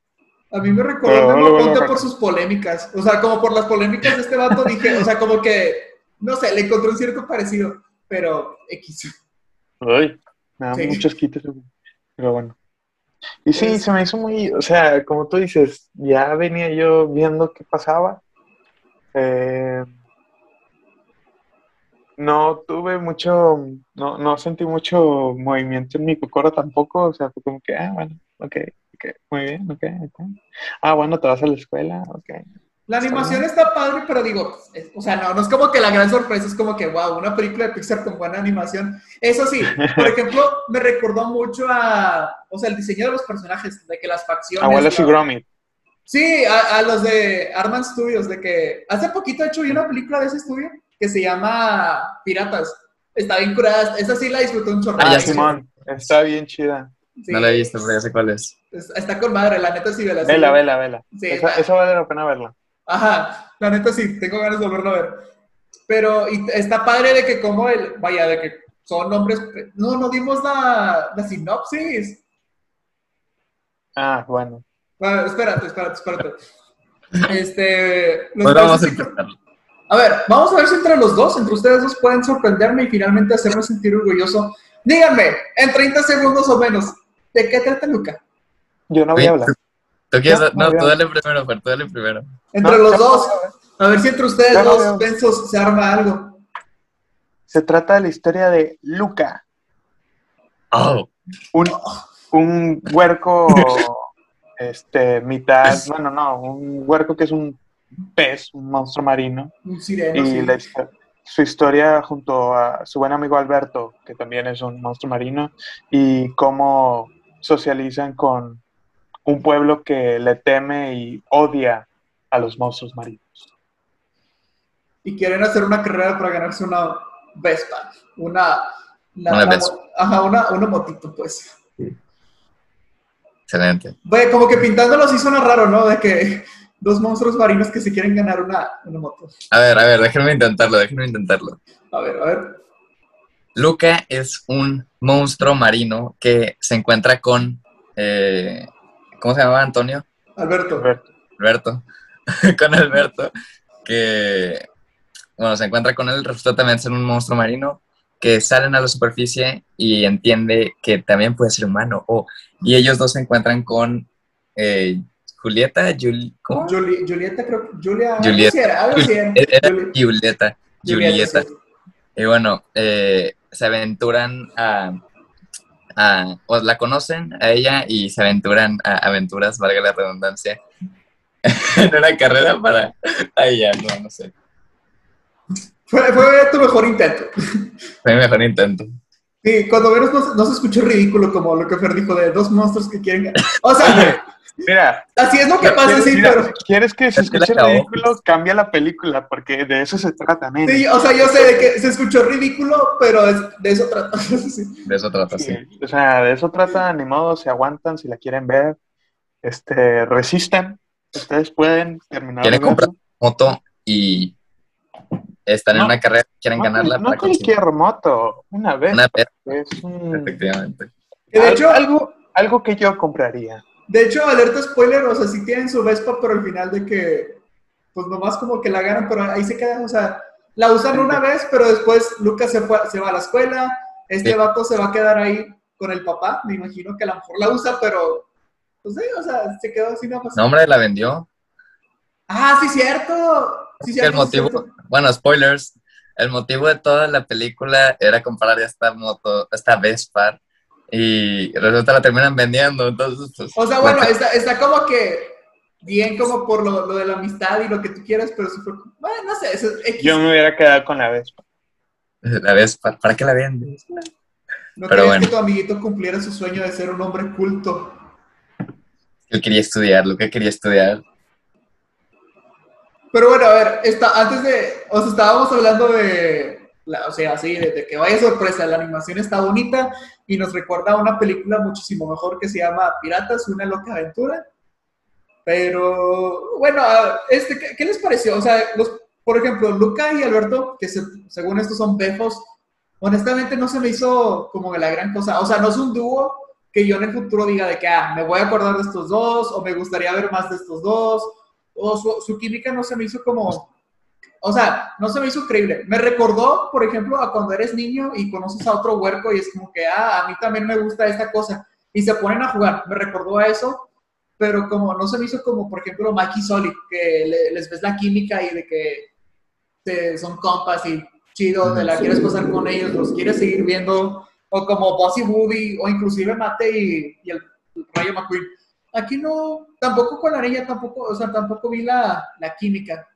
A mí me recordó lo Ponte recuerdo. por sus polémicas. O sea, como por las polémicas de este vato, dije, o sea, como que, no sé, le encontré un cierto parecido, pero X. Uy, me da Sí. muchos quites. Pero bueno. Y sí, Es- se me hizo muy, o sea, como tú dices, ya venía yo viendo qué pasaba. Eh, no tuve mucho, no, no sentí mucho movimiento en mi cocora tampoco, o sea, fue como que, ah, bueno, ok, ok, muy bien, ok, ok. Ah, bueno, te vas a la escuela, ok. La animación está padre, pero digo, es- o sea, no, no es como que la gran sorpresa es como que, wow, una película de Pixar con buena animación. Eso sí, por [laughs] ejemplo, me recordó mucho a, o sea, el diseño de los personajes, de que las facciones. Abuelas y ¿no? Gromit. Sí, a, a los de Arman Studios, de que hace poquito de hecho vi una película de ese estudio que se llama Piratas. Está bien curada, esa sí la disfruté un chorro. Ah. Simón, está bien chida. Sí, no la he visto, pero ya sé cuál es. es- Está con madre, la neta sí, vela. sí. Vela, vela, vela. Sí, esa, esa vale la pena verla. Ajá, la neta sí, tengo ganas de volverlo a ver. Pero y está padre de que como el, vaya, de que son nombres, no, no dimos la, la sinopsis. Ah, bueno. Bueno, espérate, espérate, espérate. Este, los Pues vamos a empezar. a ver, vamos a ver si entre los dos, entre ustedes dos pueden sorprenderme y finalmente hacerme sentir orgulloso. Díganme, en 30 segundos o menos, ¿de qué trata Luca? Yo no voy a hablar. ¿Tú quieres? Ya, No, tú dale primero, Fer, tú dale primero. Entre No, los dos, a ver si entre ustedes Ya dos pensos se arma algo. Se trata de la historia de Luca, Oh, un, un huerco, [laughs] este, mitad, bueno, no, un huerco que es un pez, un monstruo marino. Un sireno, Y sí. la histo- su historia junto a su buen amigo Alberto, que también es un monstruo marino, y cómo socializan con un pueblo que le teme y odia a los monstruos marinos. Y quieren hacer una carrera para ganarse una Vespa. Una. la- Una la Vespa. Ajá, una, una motito, pues. Excelente. Bueno, como que pintándolo sí suena raro, ¿no? De que dos monstruos marinos que se quieren ganar una, una moto. A ver, a ver, déjenme intentarlo, déjenme intentarlo. A ver, a ver. Luca es un monstruo marino que se encuentra con. eh, ¿Cómo se llamaba Antonio? Alberto. Alberto. Alberto. [laughs] con Alberto. Que. Bueno, se encuentra con él, resulta también ser un monstruo marino que salen a la superficie y entiende que también puede ser humano. Oh, y ellos dos se encuentran con eh, Julieta, Jul- ¿cómo? Juli- Julieta, creo que. Julia. Julieta. así era, algo así era. Era Juli- Julieta. Julieta. sí. Y bueno, eh, se aventuran a, a- o la conocen a ella y se aventuran a aventuras, valga la redundancia, [laughs] en una carrera para a ella, no, no sé. Fue, fue tu mejor intento. Fue mi mejor intento. Sí, cuando menos no, se- no se escuchó ridículo como lo que Fer dijo de dos monstruos que quieren. O sea, Mira, así es lo que pasa, ¿quieres, sí, mira, pero. ¿quieres que se escuche ridículo? Cambia la película, porque de eso se trata, men. Sí, o sea, yo sé de que se escuchó ridículo, pero es- de eso trata. [laughs] Sí. De eso trata, sí. Sí, O sea, de eso trata, ni modo, se aguantan, si la quieren ver, este, resistan. Ustedes pueden terminar Quieren comprar moto y están en No, una carrera, quieren No, ganarla no conseguir cualquier moto, una vez. una vez, Es un- efectivamente. Que de hecho, algo, algo que yo compraría. De hecho, alerta spoiler, o sea, sí tienen su Vespa, pero al final de que, pues nomás como que la ganan, pero ahí se queda, o sea, la usan una vez, pero después Lucas se, fue, se va a la escuela, este Sí. vato se va a quedar ahí con el papá, me imagino que a lo mejor la usa, pero, pues sí, o sea, se quedó así nada más. No, hombre, la vendió. Ah, sí, cierto. Sí, el cierto, sí, motivo, cierto. bueno, spoilers, el motivo de toda la película era comprar esta moto, esta Vespa, y resulta la terminan vendiendo, entonces, pues... O sea, bueno, la- está, está como que bien como por lo, lo de la amistad y lo que tú quieras, pero sí fue, bueno, no sé, eso es X. Yo me hubiera quedado con la Vespa. La Vespa, ¿para qué la vendes? no pero bueno. que tu amiguito cumpliera su sueño de ser un hombre culto. Él quería estudiar, lo que quería estudiar. Pero bueno, a ver, está, antes de, o sea, estábamos hablando de, la- o sea, así, de, de que vaya sorpresa, la animación está bonita y nos recuerda a una película muchísimo mejor que se llama Piratas, una loca aventura. Pero, bueno, este, ¿qué, les pareció? O sea, los, por ejemplo, Luca y Alberto, que se- según esto son befos, honestamente no se me hizo como la gran cosa. O sea, no es un dúo que yo en el futuro diga de que, ah, me voy a acordar de estos dos, o me gustaría ver más de estos dos, o su química no se me hizo como, o sea, no se me hizo creíble. Me recordó, por ejemplo, a cuando eres niño y conoces a otro huerco y es como que, ah, a mí también me gusta esta cosa, y se ponen a jugar. Me recordó a eso, pero como no se me hizo como, por ejemplo, Mike y Solid, que le- les ves la química y de que se- son compas y chido, te la quieres pasar con ellos, los quieres seguir viendo, o como Bossy Woody, o inclusive Mate y, y el, el Rayo McQueen. Aquí no, tampoco con la niña, tampoco, o sea, tampoco vi la, la química.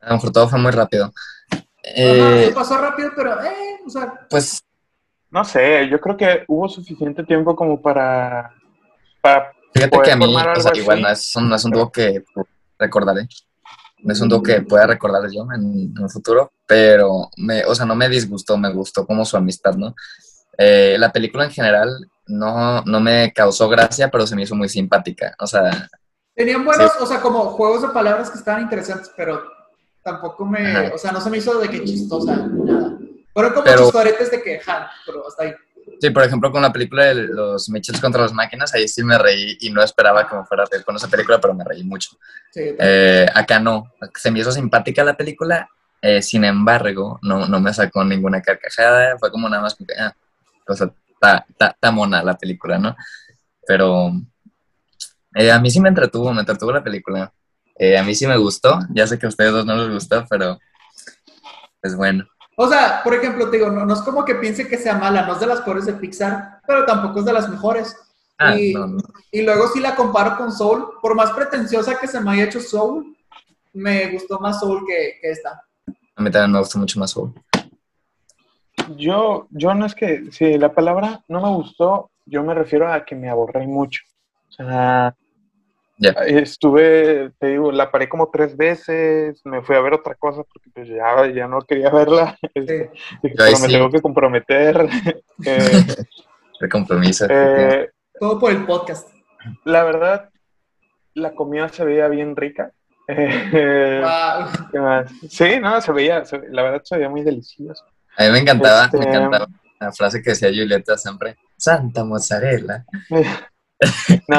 A lo mejor todo fue muy rápido. Ajá, Eh, se pasó rápido, pero, eh, o sea, pues No sé, yo creo que hubo suficiente tiempo como para, para fíjate poder que a mí, o sea, igual no es, un, no es un dúo que recordaré. No es un dúo que pueda recordar yo en, en un futuro, pero, me, o sea, no me disgustó, me gustó como su amistad, ¿no? Eh, la película en general no, no me causó gracia, pero se me hizo muy simpática. O sea, tenían buenos, o sea, como juegos de palabras que estaban interesantes, pero tampoco me, Ajá. o sea, no se me hizo de que chistosa, nada. Fueron como Pero- chistoretes de que, ja, pero hasta ahí. sí, por ejemplo, con la película de los Mitchells contra las máquinas, ahí sí me reí y no esperaba que me fuera a reír con esa película, pero me reí mucho. Sí, Eh, acá no, se me hizo simpática la película, eh, sin embargo, no, no me sacó ninguna carcajada, fue como nada más como que, ah, sea, está está- está mona la película, ¿no? Pero eh, a mí sí me entretuvo, me entretuvo la película. Eh, a mí sí me gustó, ya sé que a ustedes dos no les gustó, pero es bueno. O sea, por ejemplo, te digo, no, no es como que piense que sea mala, no es de las peores de Pixar, pero tampoco es de las mejores. Ah, y, no, no. y luego si la comparo con Soul, por más pretenciosa que se me haya hecho Soul, me gustó más Soul que, que esta. A mí también me gusta mucho más Soul. Yo, yo no es que, si la palabra no me gustó, yo me refiero a que me aborré mucho. O sea, Ya. estuve, te digo, la paré como tres veces, me fui a ver otra cosa porque pues ya, ya no quería verla. [laughs] Este, dije, pero me sí. tengo que comprometer. [laughs] Eh, [laughs] El compromiso. eh, Todo por el podcast. la verdad, la comida se veía bien rica. Eh, Wow. ¿qué más? Sí, no, se veía, se- la verdad se veía muy delicioso. A mí me encantaba, Este- me encantaba la frase que decía Julieta siempre. Santa mozzarella. No,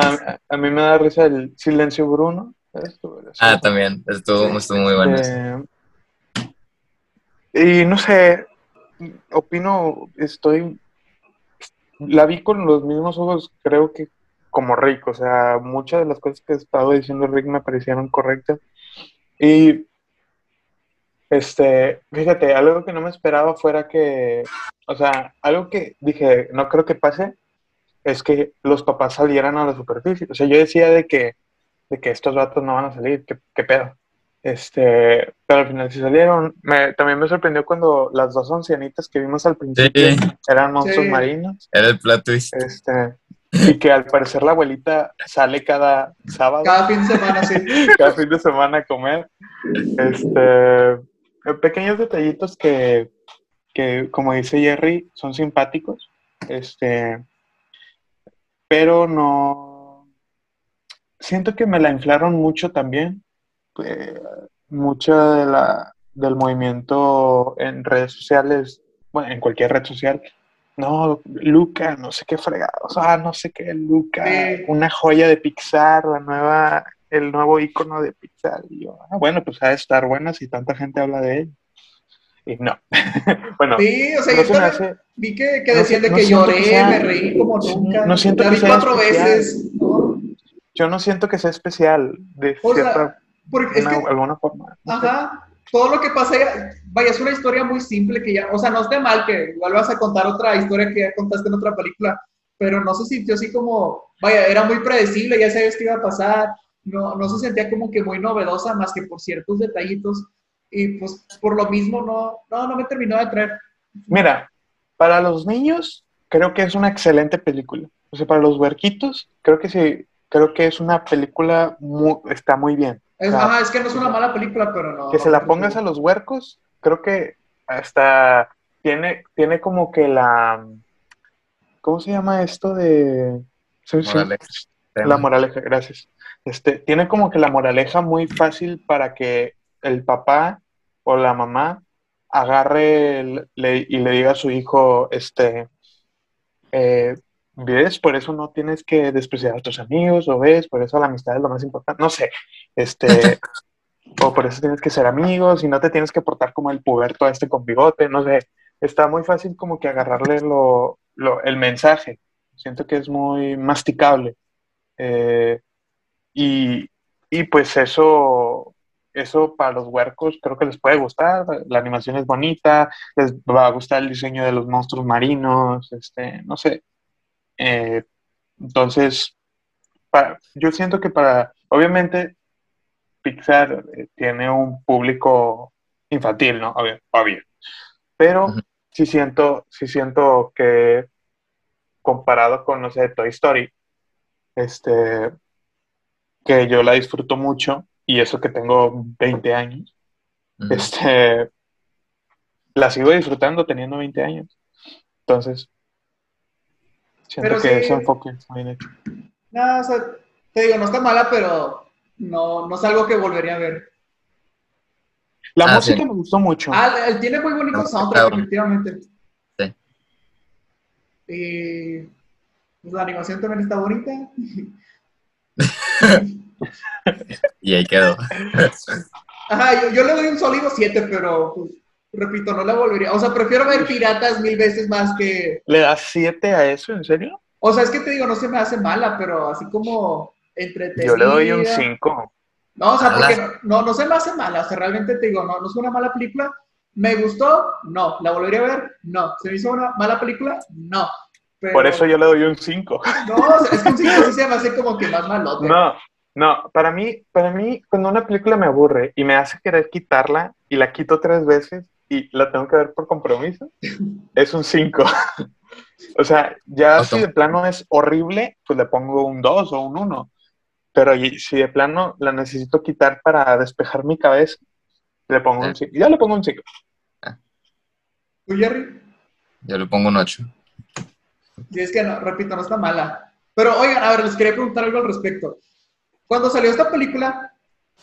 a, mí me da risa el silencio Bruno. Ah, también. Estuvo, estuvo muy bueno. Eh, y no sé, opino, estoy, la vi con los mismos ojos, creo que como Rick, o sea, muchas de las cosas que estaba diciendo Rick me parecieron correctas. Y, este, fíjate, algo que no me esperaba fuera que, o sea, algo que dije, no creo que pase, es que los papás salieran a la superficie. O sea, yo decía de que, de que estos vatos no van a salir, ¿qué, qué pedo? Este, pero al final sí salieron. Me- también me sorprendió cuando las dos ancianitas que vimos al principio Sí. eran monstruos Sí. marinos. Era el twist. Este, y que al parecer la abuelita sale cada sábado, Cada fin de semana, sí. [laughs] cada fin de semana a comer. Este, pequeños detallitos que, que, como dice Jerry, son simpáticos. Este, pero no. Siento que me la inflaron mucho también. Eh, mucha de la, del movimiento en redes sociales, bueno, en cualquier red social. No, Luca, no sé qué fregados, ah, no sé qué, Luca, Sí. una joya de Pixar, la nueva, el nuevo icono de Pixar. Y yo, ah, bueno, pues ha de estar buena si tanta gente habla de él. Y no. [laughs] bueno, Sí, o sea, no yo hace, vi que, que no decían de no que lloré, que sea- me reí como nunca. no siento La que vi sea cuatro especial. veces, ¿no? yo no siento que sea especial de O sea, cierta es una- que, alguna forma. no sé. ajá, todo lo que pasa, ya- vaya, es una historia muy simple que ya, o sea, no esté mal que igual vas a contar otra historia que ya contaste en otra película, pero no se sintió así como, vaya, era muy predecible, ya sabes qué iba a pasar, no, no se sentía como que muy novedosa más que por ciertos detallitos, y pues por lo mismo no, no, no me terminó de atraer. Mira, para los niños creo que es una excelente película. O sea, para los huerquitos creo que sí, creo que es una película mu- está muy bien. Es, ajá, es que no es una mala película, pero no. Que se la pongas a los huercos, creo que hasta tiene, tiene como que la ¿cómo se llama esto de Moraleja. La moraleja, gracias. Este, tiene como que la moraleja muy fácil para que el papá o la mamá agarre el- le- y le diga a su hijo, este, eh, ves, por eso no tienes que despreciar a tus amigos, o ves, por eso la amistad es lo más importante, no sé, este, [laughs] o por eso tienes que ser amigos y no te tienes que portar como el puberto este con bigote, no sé, está muy fácil como que agarrarle lo, lo- el mensaje, siento que es muy masticable. Eh, y, y pues eso, eso para los huercos creo que les puede gustar. La animación es bonita, les va a gustar el diseño de los monstruos marinos, este, no sé. Eh, entonces, para- yo siento que para, obviamente, Pixar eh, tiene un público infantil, ¿no? Obvio, obvio. Pero sí siento, sí siento que comparado con, no sé, Toy Story, este, que yo la disfruto mucho, y eso que tengo 20 años, este, la sigo disfrutando teniendo 20 años. Entonces, siento Pero que sí. ese enfoque está bien hecho. No, o sea, te digo, no está mala, pero no, no es algo que volvería a ver. La Ah, música sí. me gustó mucho. Ah, él tiene muy bonito Ah, soundtrack, cabrón. efectivamente. Sí. Y pues, la animación también está bonita. [laughs] [laughs] Y ahí quedó. Ajá, yo, yo le doy un sólido 7, pero pues, repito, no la volvería. O sea, prefiero ver piratas mil veces más que. ¿Le das 7 a eso, en serio? O sea, es que te digo, no se me hace mala, pero así como entretenida. Yo le doy un 5. No, o sea, porque no, no se me hace mala. O sea, realmente te digo, no, no es una mala película. ¿Me gustó? No. ¿La volvería a ver? No. ¿Se me hizo una mala película? No. pero- Por eso yo le doy un 5. No, o sea, es que un 5 sí se me hace como que más malote. No, no, para mí, para mí, cuando una película me aburre y me hace querer quitarla y la quito tres veces y la tengo que ver por compromiso, [laughs] es un 5. [laughs] o sea, ya Auto- si de plano es horrible, pues le pongo un 2 o un 1. Pero y- si de plano la necesito quitar para despejar mi cabeza, le pongo un 5. Ya le pongo un 5. ¿Tú, Jerry? Yo le pongo un 8. Sí, es que, no, repito, no está mala. Pero, oigan, a ver, les quería preguntar algo al respecto. Cuando salió esta película,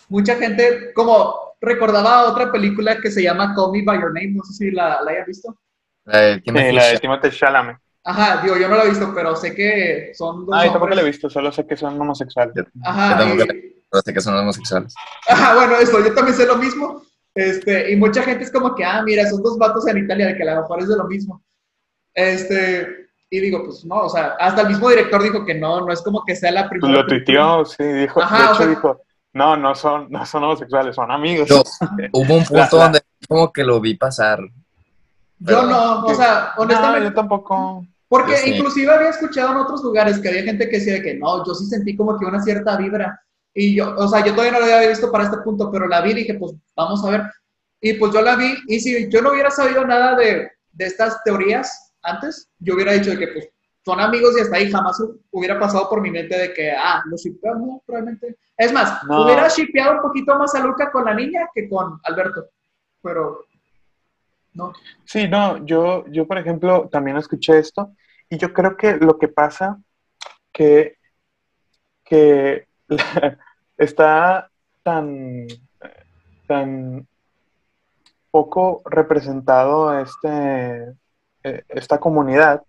mucha gente como recordaba otra película que se llama Call Me By Your Name, no sé si la, la hayan visto. La de Sí, la de. Timothée Chalamet. Ajá, digo, yo no la he visto, pero sé que son dos Ah, yo tampoco la he visto, solo sé que son homosexuales. Yo Ajá, tampoco y- la- sé que son homosexuales. Ajá, bueno, eso, yo también sé lo mismo. Este, y mucha gente es como que, ah, mira, son dos vatos en Italia, de que a lo mejor es de lo mismo. Este, y digo, pues no, o sea, hasta el mismo director dijo que no, no es como que sea la primera. lo tuiteó, sí, dijo, Ajá, de hecho sea- dijo, no, no son, no son homosexuales, son amigos. Yo- [laughs] Hubo un punto La- la- donde como que lo vi pasar. Yo no, o sea, No, honestamente, yo tampoco. porque yo sí. inclusive había escuchado en otros lugares que había gente que decía de que no, yo sí sentí como que una cierta vibra. Y yo, o sea, yo todavía no lo había visto para este punto, pero la vi y dije, pues vamos a ver. Y pues yo la vi, y si yo no hubiera sabido nada de, de estas teorías antes, yo hubiera dicho de que pues son amigos y hasta ahí jamás hu- hubiera pasado por mi mente de que, ah, los shippeamos, no, probablemente. Es más, No. hubiera shippeado un poquito más a Luca con la niña que con Alberto. Pero, no. Sí, no, yo, yo por ejemplo también escuché esto y yo creo que lo que pasa que, que [laughs] está tan, tan poco representado este, esta comunidad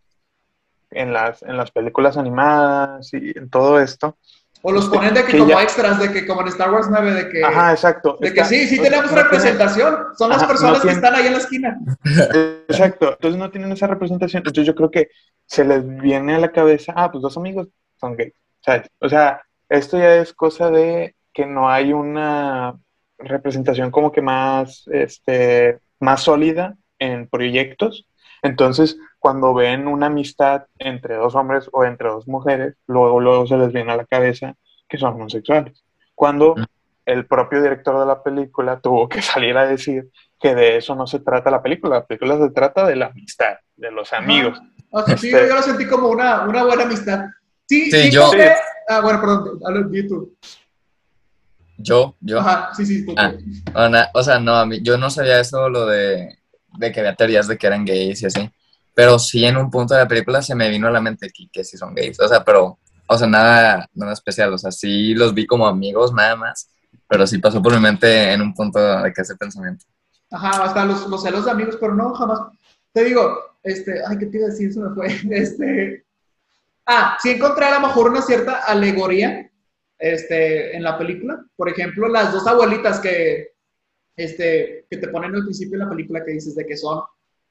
en las, en las películas animadas y en todo esto. O los ponen de que, Que como ya- extras, de que como en Star Wars 9, de que, Ajá, exacto. de que sí, sí tenemos no tiene- representación. Son las Ajá, no personas que están ahí en la esquina. [laughs] Exacto, entonces no tienen esa representación. Entonces yo creo que se les viene a la cabeza, ah, pues dos amigos son gays. ¿sabes? O sea, esto ya es cosa de que no hay una representación como que más, este, más sólida en proyectos. Entonces, cuando ven una amistad entre dos hombres o entre dos mujeres, luego, luego se les viene a la cabeza que son homosexuales. Cuando el propio director de la película tuvo que [laughs] salir a decir que de eso no se trata la película. La película se trata de la amistad, de los amigos. O sea, sí, Este- yo lo sentí como una, una buena amistad. Sí, Sí, sí, yo- Ah, bueno, perdón, habla di tú. Yo, yo. Ajá, sí, sí, tú. Ah. O sea, no, a mí, yo no sabía eso, lo de, de que había teorías de que eran gays y así. Pero sí en un punto de la película se me vino a la mente que, que sí son gays. O sea, pero, o sea, nada, nada especial. O sea, sí los vi como amigos nada más. Pero sí pasó por mi mente en un punto de que ese pensamiento. Ajá, hasta los, los celos de amigos, pero no, jamás. Te digo, este, ay, ¿qué te iba a decir? Se me fue. [laughs] Este, ah, sí encontré a lo mejor una cierta alegoría este, en la película. Por ejemplo, las dos abuelitas que, este, que te ponen al principio de la película que dices de que son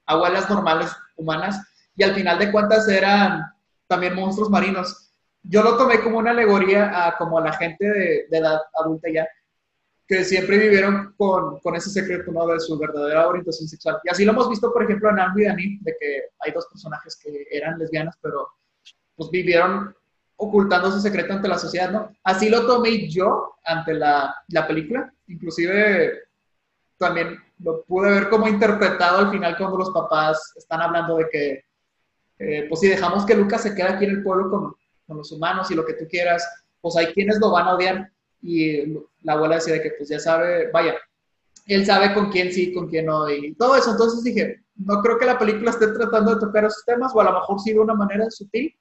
abuelas normales, humanas, y al final de cuentas eran también monstruos marinos. Yo lo tomé como una alegoría a como a la gente de, de edad adulta ya, que siempre vivieron con, con ese secreto ¿no? de su verdadera orientación sexual. Y así lo hemos visto, por ejemplo, en Anne y Dani, de que hay dos personajes que eran lesbianas, pero pues vivieron ocultando ese secreto ante la sociedad, ¿no? Así lo tomé yo ante la, la película, inclusive también lo pude ver como interpretado al final cuando los papás están hablando de que, eh, pues si dejamos que Lucas se quede aquí en el pueblo con, con los humanos y lo que tú quieras, pues hay quienes lo van a odiar. Y la abuela decía de que pues ya sabe, vaya, él sabe con quién sí, con quién no, y todo eso. Entonces dije, no creo que la película esté tratando de tocar esos temas, o a lo mejor sí de una manera sutil,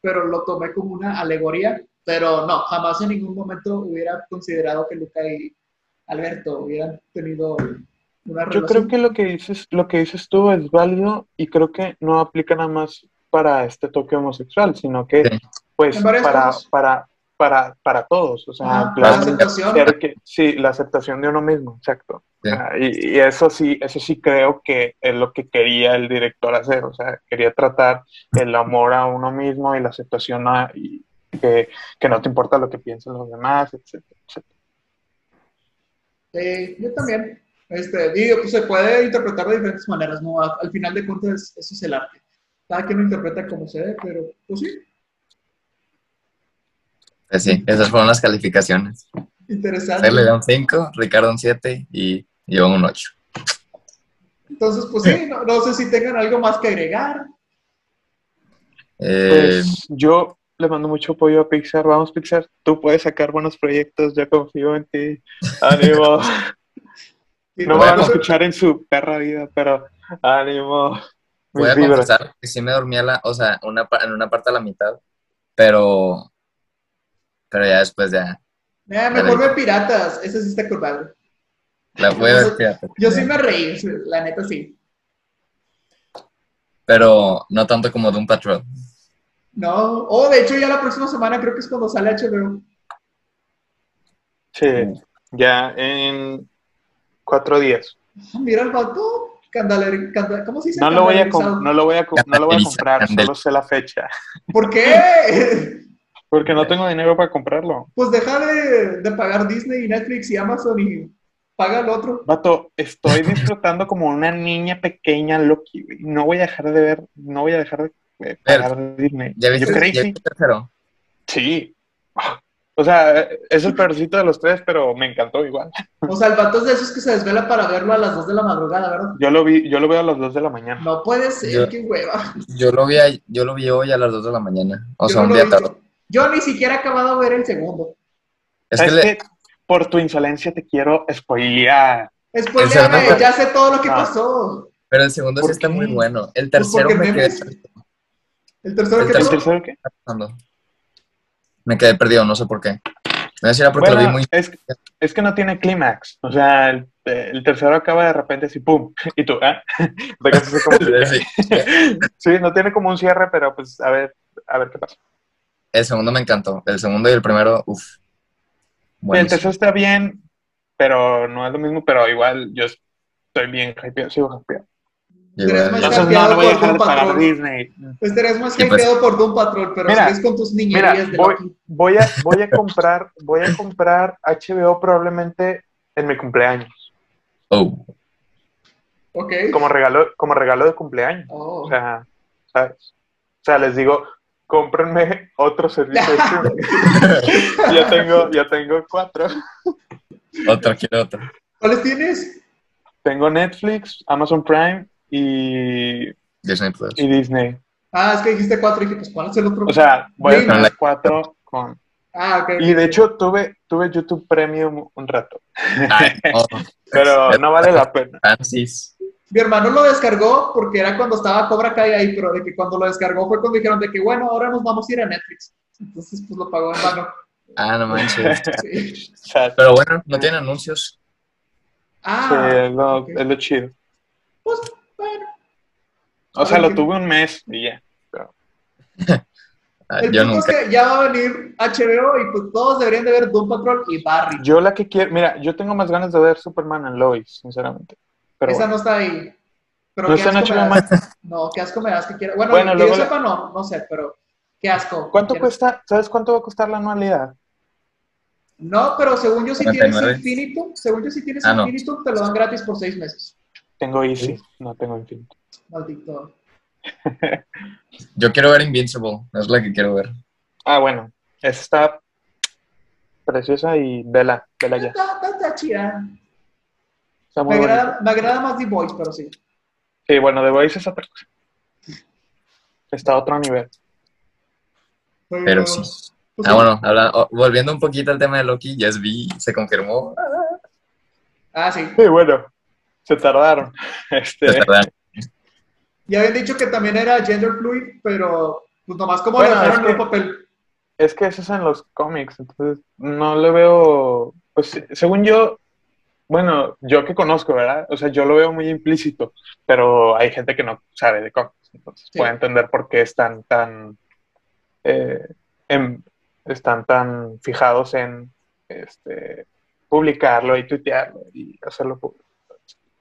pero lo tomé como una alegoría. Pero no, jamás en ningún momento hubiera considerado que Luca y Alberto hubieran tenido una Yo relación. creo que lo que dices, lo que dices tú es válido y creo que no aplica nada más para este toque homosexual, sino que Sí. pues para, para, para, para todos. O sea, en la aceptación. que- sí, la aceptación de uno mismo, exacto. Sí. Ah, y, y eso sí, eso sí creo que es lo que quería el director hacer. O sea, quería tratar el amor a uno mismo y la aceptación a, y que, que no te importa lo que piensen los demás, etcétera, etcétera. Eh, yo también. Este, digo, pues se puede interpretar de diferentes maneras, ¿no? Al, al final de cuentas, eso es el arte. Cada quien lo interpreta como se ve, pero pues sí, Pues sí, esas fueron las calificaciones. interesante. Él le dio un 5, Ricardo un 7 y yo un 8. Entonces, pues sí, no, no sé si tengan algo más que agregar. Eh, Pues yo le mando mucho apoyo a Pixar. Vamos, Pixar, tú puedes sacar buenos proyectos. Yo confío en ti. Ánimo. Y [laughs] No me van a sé- escuchar en su perra vida, pero ánimo. voy a confesar que sí me dormía, la, o sea, una, en una parte a la mitad, pero, pero ya después ya, Eh, mejor ve piratas, ese sí está curvado. la voy a ver. Yo sí me reí, la neta sí. Pero no tanto como Doom Patrol. No, oh, de hecho ya la próxima semana creo que es cuando sale HBO. Sí, ya en cuatro días. Ah, Mira el vato, candaler, canda- ¿cómo se dice? No lo voy a, no lo voy a, no lo voy a comprar, solo sé la fecha. ¿Por qué? [laughs] Porque no tengo dinero para comprarlo. Pues deja de, de pagar Disney y Netflix y Amazon y paga el otro. Vato, estoy disfrutando como una niña pequeña Loki, güey. No voy a dejar de ver, no voy a dejar de eh, pagar Disney. ¿Ya viste, Yo creí ya sí. viste el tercero? Sí. O sea, es el peorcito de los tres, pero me encantó igual. O sea, el vato es de esos que se desvela para verlo a las 2 de la madrugada, ¿verdad? Yo lo vi, yo lo veo a las 2 de la mañana. No puede ser, Yo- qué hueva. Yo lo vi, a- yo lo vi hoy a las 2 de la mañana. O Yo sea, no un día he tarde. Yo ni siquiera he acabado de ver el segundo. Es que. Por tu insolencia te quiero spoilear. Spoiléame, segundo- ya sé todo lo que Ah. pasó. pero el segundo sí ¿Por está qué? muy bueno. El Pues tercero me quedé. El tercero El ¿El pasó. tercero qué? Me quedé perdido, no sé por qué. Me decía porque Bueno, lo vi muy. es, es que no tiene clímax. O sea, el, el tercero acaba de repente así, ¡pum! [laughs] Y tú, ¿eh? [laughs] Sí. [laughs] sí, no tiene como un cierre, pero pues a ver, a ver qué pasa. El segundo me encantó. El segundo y el primero, uff. el tercero está bien, pero no es lo mismo, pero igual yo estoy bien hypeado, sigo hypeado. Estarías más Entonces no, no voy a por dejar de pagar. Disney. Estarías más Sí, pues. hypeado por Doom Patrol, pero Mira, sigues con tus Mira, niñerías de voy, voy a, voy a comprar, voy a comprar HBO probablemente en mi cumpleaños, Oh, Ok. como regalo, como regalo de cumpleaños. Oh. O sea, ¿sabes? O sea, les digo, cómprenme otro servicio de [laughs] streaming. ya tengo, ya tengo cuatro. otro, quiero otro. ¿Cuáles tienes? Tengo Netflix, Amazon Prime y, Disney Plus. y Disney. Ah, es que dijiste cuatro y dije, pues, ¿cuál es el otro? O sea, voy a tener cuatro con... ah, ok. Y de hecho tuve, tuve YouTube Premium un rato, Ay, [laughs] no. pero no vale la pena. Francis. Mi hermano lo descargó porque era cuando estaba Cobra Kai ahí, pero de que cuando lo descargó fue cuando dijeron de que, bueno, ahora nos vamos a ir a Netflix. Entonces, pues lo pagó en vano. Ah, no manches. [laughs] Sí. Pero bueno, no tiene anuncios. Ah, sí, es, lo, ok. es lo chido. pues. O sea, lo tuve un mes y ya. [laughs] Ah, El yo punto nunca. es que ya va a venir HBO y pues todos deberían de ver Doom Patrol y Barry. Yo la que quiero, mira, yo tengo más ganas de ver Superman en Lois, sinceramente. Pero Esa bueno. no está ahí. Pero No qué está en asco me HBO das. [laughs] No, qué asco me das que quiera. Bueno, Bueno, que luego yo sepa no, no sé, pero qué asco. ¿Cuánto Quiero- cuesta? ¿Sabes cuánto va a costar la anualidad? No, pero según yo si tienes 49. Infinitum, según yo si tienes Ah, no. Infinitum, te lo dan gratis por seis meses. Tengo Easy, no tengo Infinito. Maldito. [laughs] Yo quiero ver Invincible. Es la que quiero ver. Ah, bueno, está preciosa y vela, vela ya. Está, está- está chida. Está Me muy agrada, me agrada más The Voice, pero sí. Sí, bueno, The Voice es otra cosa. Está a otro nivel. Pero sí. pues Ah, bueno, habla- oh, volviendo un poquito al tema de Loki, ya es vi, se confirmó. Ah, sí. Sí, bueno, se tardaron. [laughs] Este, Es verdad. Ya habían dicho que también era gender fluid, pero pues nomás como Bueno, es que- un papel. es que eso es en los cómics, entonces no le veo, pues según yo, bueno, yo que conozco, ¿verdad? O sea, yo lo veo muy implícito, pero hay gente que no sabe de cómics, entonces Sí. puede entender por qué están tan, eh, en- están tan fijados en este, publicarlo y tuitearlo y hacerlo público.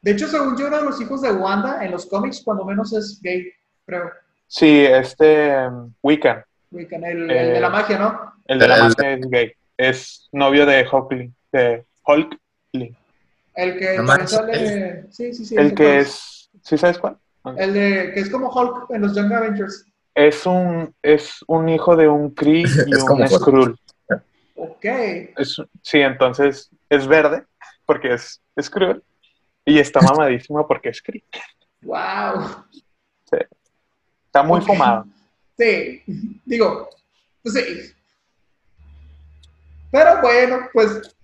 De hecho, según yo, uno de los hijos de Wanda en los cómics, cuando menos es gay, creo. Sí, este um, Wiccan, Wiccan, el, Eh, el de la magia, ¿no? el de la El- magia es gay, es novio de Hulkling, de Hulkling. El que No sale. Sí, sí, sí. El que es, ¿sí sabes cuál? El de que es como Hulk en los Young Avengers. Es un, es un hijo de un Kree [laughs] y Es un. Skrull. Ok. Es- sí, entonces es verde porque es Skrull y está mamadísimo porque es Kree. Wow. Está muy Ok. fumado. Sí. Digo, pues sí. Pero bueno, pues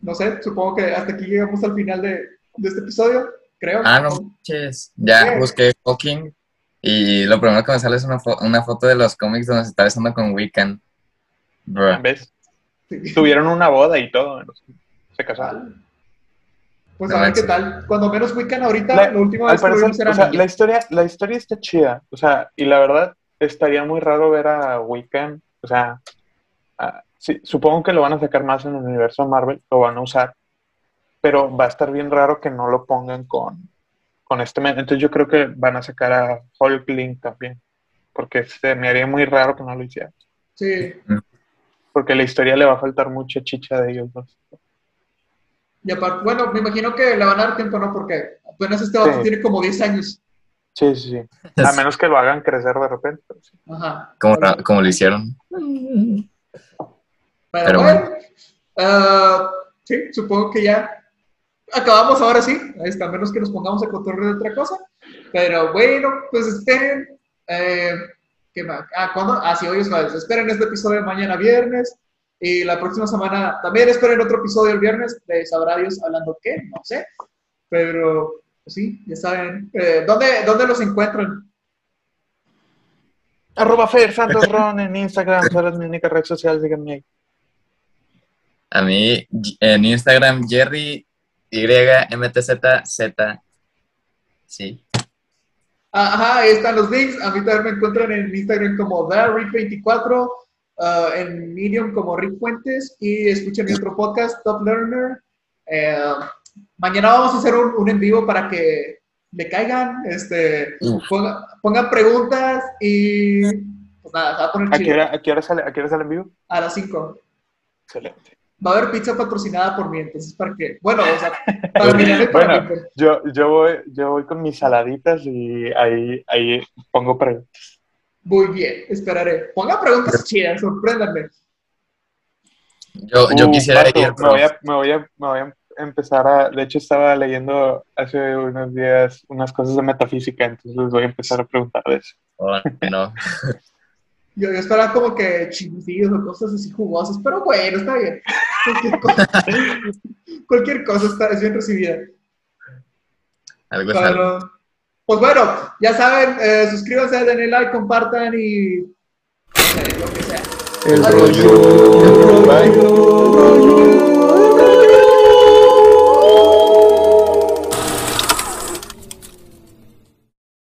no sé, supongo que hasta aquí llegamos al final de, de este episodio, creo. Ah, no manches. Ya ¿Qué? busqué Hawking y lo primero que me sale es una, fo- una foto de los cómics donde se está besando con Wiccan. ¿Ves? Sí. Tuvieron una boda y todo. Se casaron. Pues No a ver qué tal. Cuando menos Wiccan ahorita, La- lo último Al vez que lo parecer, vimos era o sea, la historia, la historia está chida. O sea, y la verdad, estaría muy raro ver a Wiccan. O sea, sí, supongo que lo van a sacar más en el universo Marvel, lo van a usar. Pero va a estar bien raro que no lo pongan con, con este men. Entonces yo creo que van a sacar a Hulkling también. Porque se me haría muy raro que no lo hicieran. Sí. Porque la historia le va a faltar mucha chicha de ellos dos. Y aparte, bueno, me imagino que le van a dar tiempo, ¿no? Porque apenas este vato Sí. tiene como 10 años. Sí, sí, sí. A menos que lo hagan crecer de repente. pero sí. Ajá. Como, Pero- como lo hicieron. Pero, Pero bueno, ah, sí, supongo que ya acabamos ahora sí, Ahí está, a menos que nos pongamos a cotorrear de otra cosa. Pero bueno, pues esperen. Eh, ¿qué más? Ah, ¿cuándo? Ah, sí, hoy es jueves. Esperen este episodio mañana viernes. Y la próxima semana también esperen otro episodio el viernes de Sabrá Dios hablando qué, no sé. Pero pues sí, ya saben. Eh, ¿dónde, ¿Dónde los encuentran? Arroba Fer Santos Ron en Instagram, esa es mi única red social, díganme ahí. A mí en Instagram, Jerry YMTZZ. Sí. Ajá, ahí están los links. A mí también me encuentran en Instagram como TheRick24, ah, en Medium como Rick Fuentes y escuchen mi otro podcast, Top Learner. Eh, mañana vamos a hacer un, un en vivo para que le caigan, este, ponga- pongan preguntas y pues nada, se va a poner ¿A qué hora, a qué hora sale, a qué hora sale en vivo? A las 5. Excelente. Va a haber pizza patrocinada por mí, entonces para que, bueno, o sea, para [laughs] Bueno. mí, pues. Yo, yo, voy, yo voy con mis saladitas y ahí, ahí pongo preguntas. Muy bien, esperaré. Pongan preguntas chidas, sorpréndanme. Yo, yo Uh, quisiera vato, ir, me, voy a, me, voy a, me voy a empezar a... De hecho, estaba leyendo hace unos días unas coses de metafísica, entonces les voy a empezar a preguntar de eso. oh, [laughs] no. Yo, yo esperaba como que chismecillos o cosas así jugosas, pero bueno, está bien. Cualquier cosa, [laughs] cualquier cosa está, es bien recibida. Algo es algo. Pues bueno, ya saben, eh, suscríbanse, denle like, compartan y no sé, lo que sea. El Adiós. rollo. El rollo.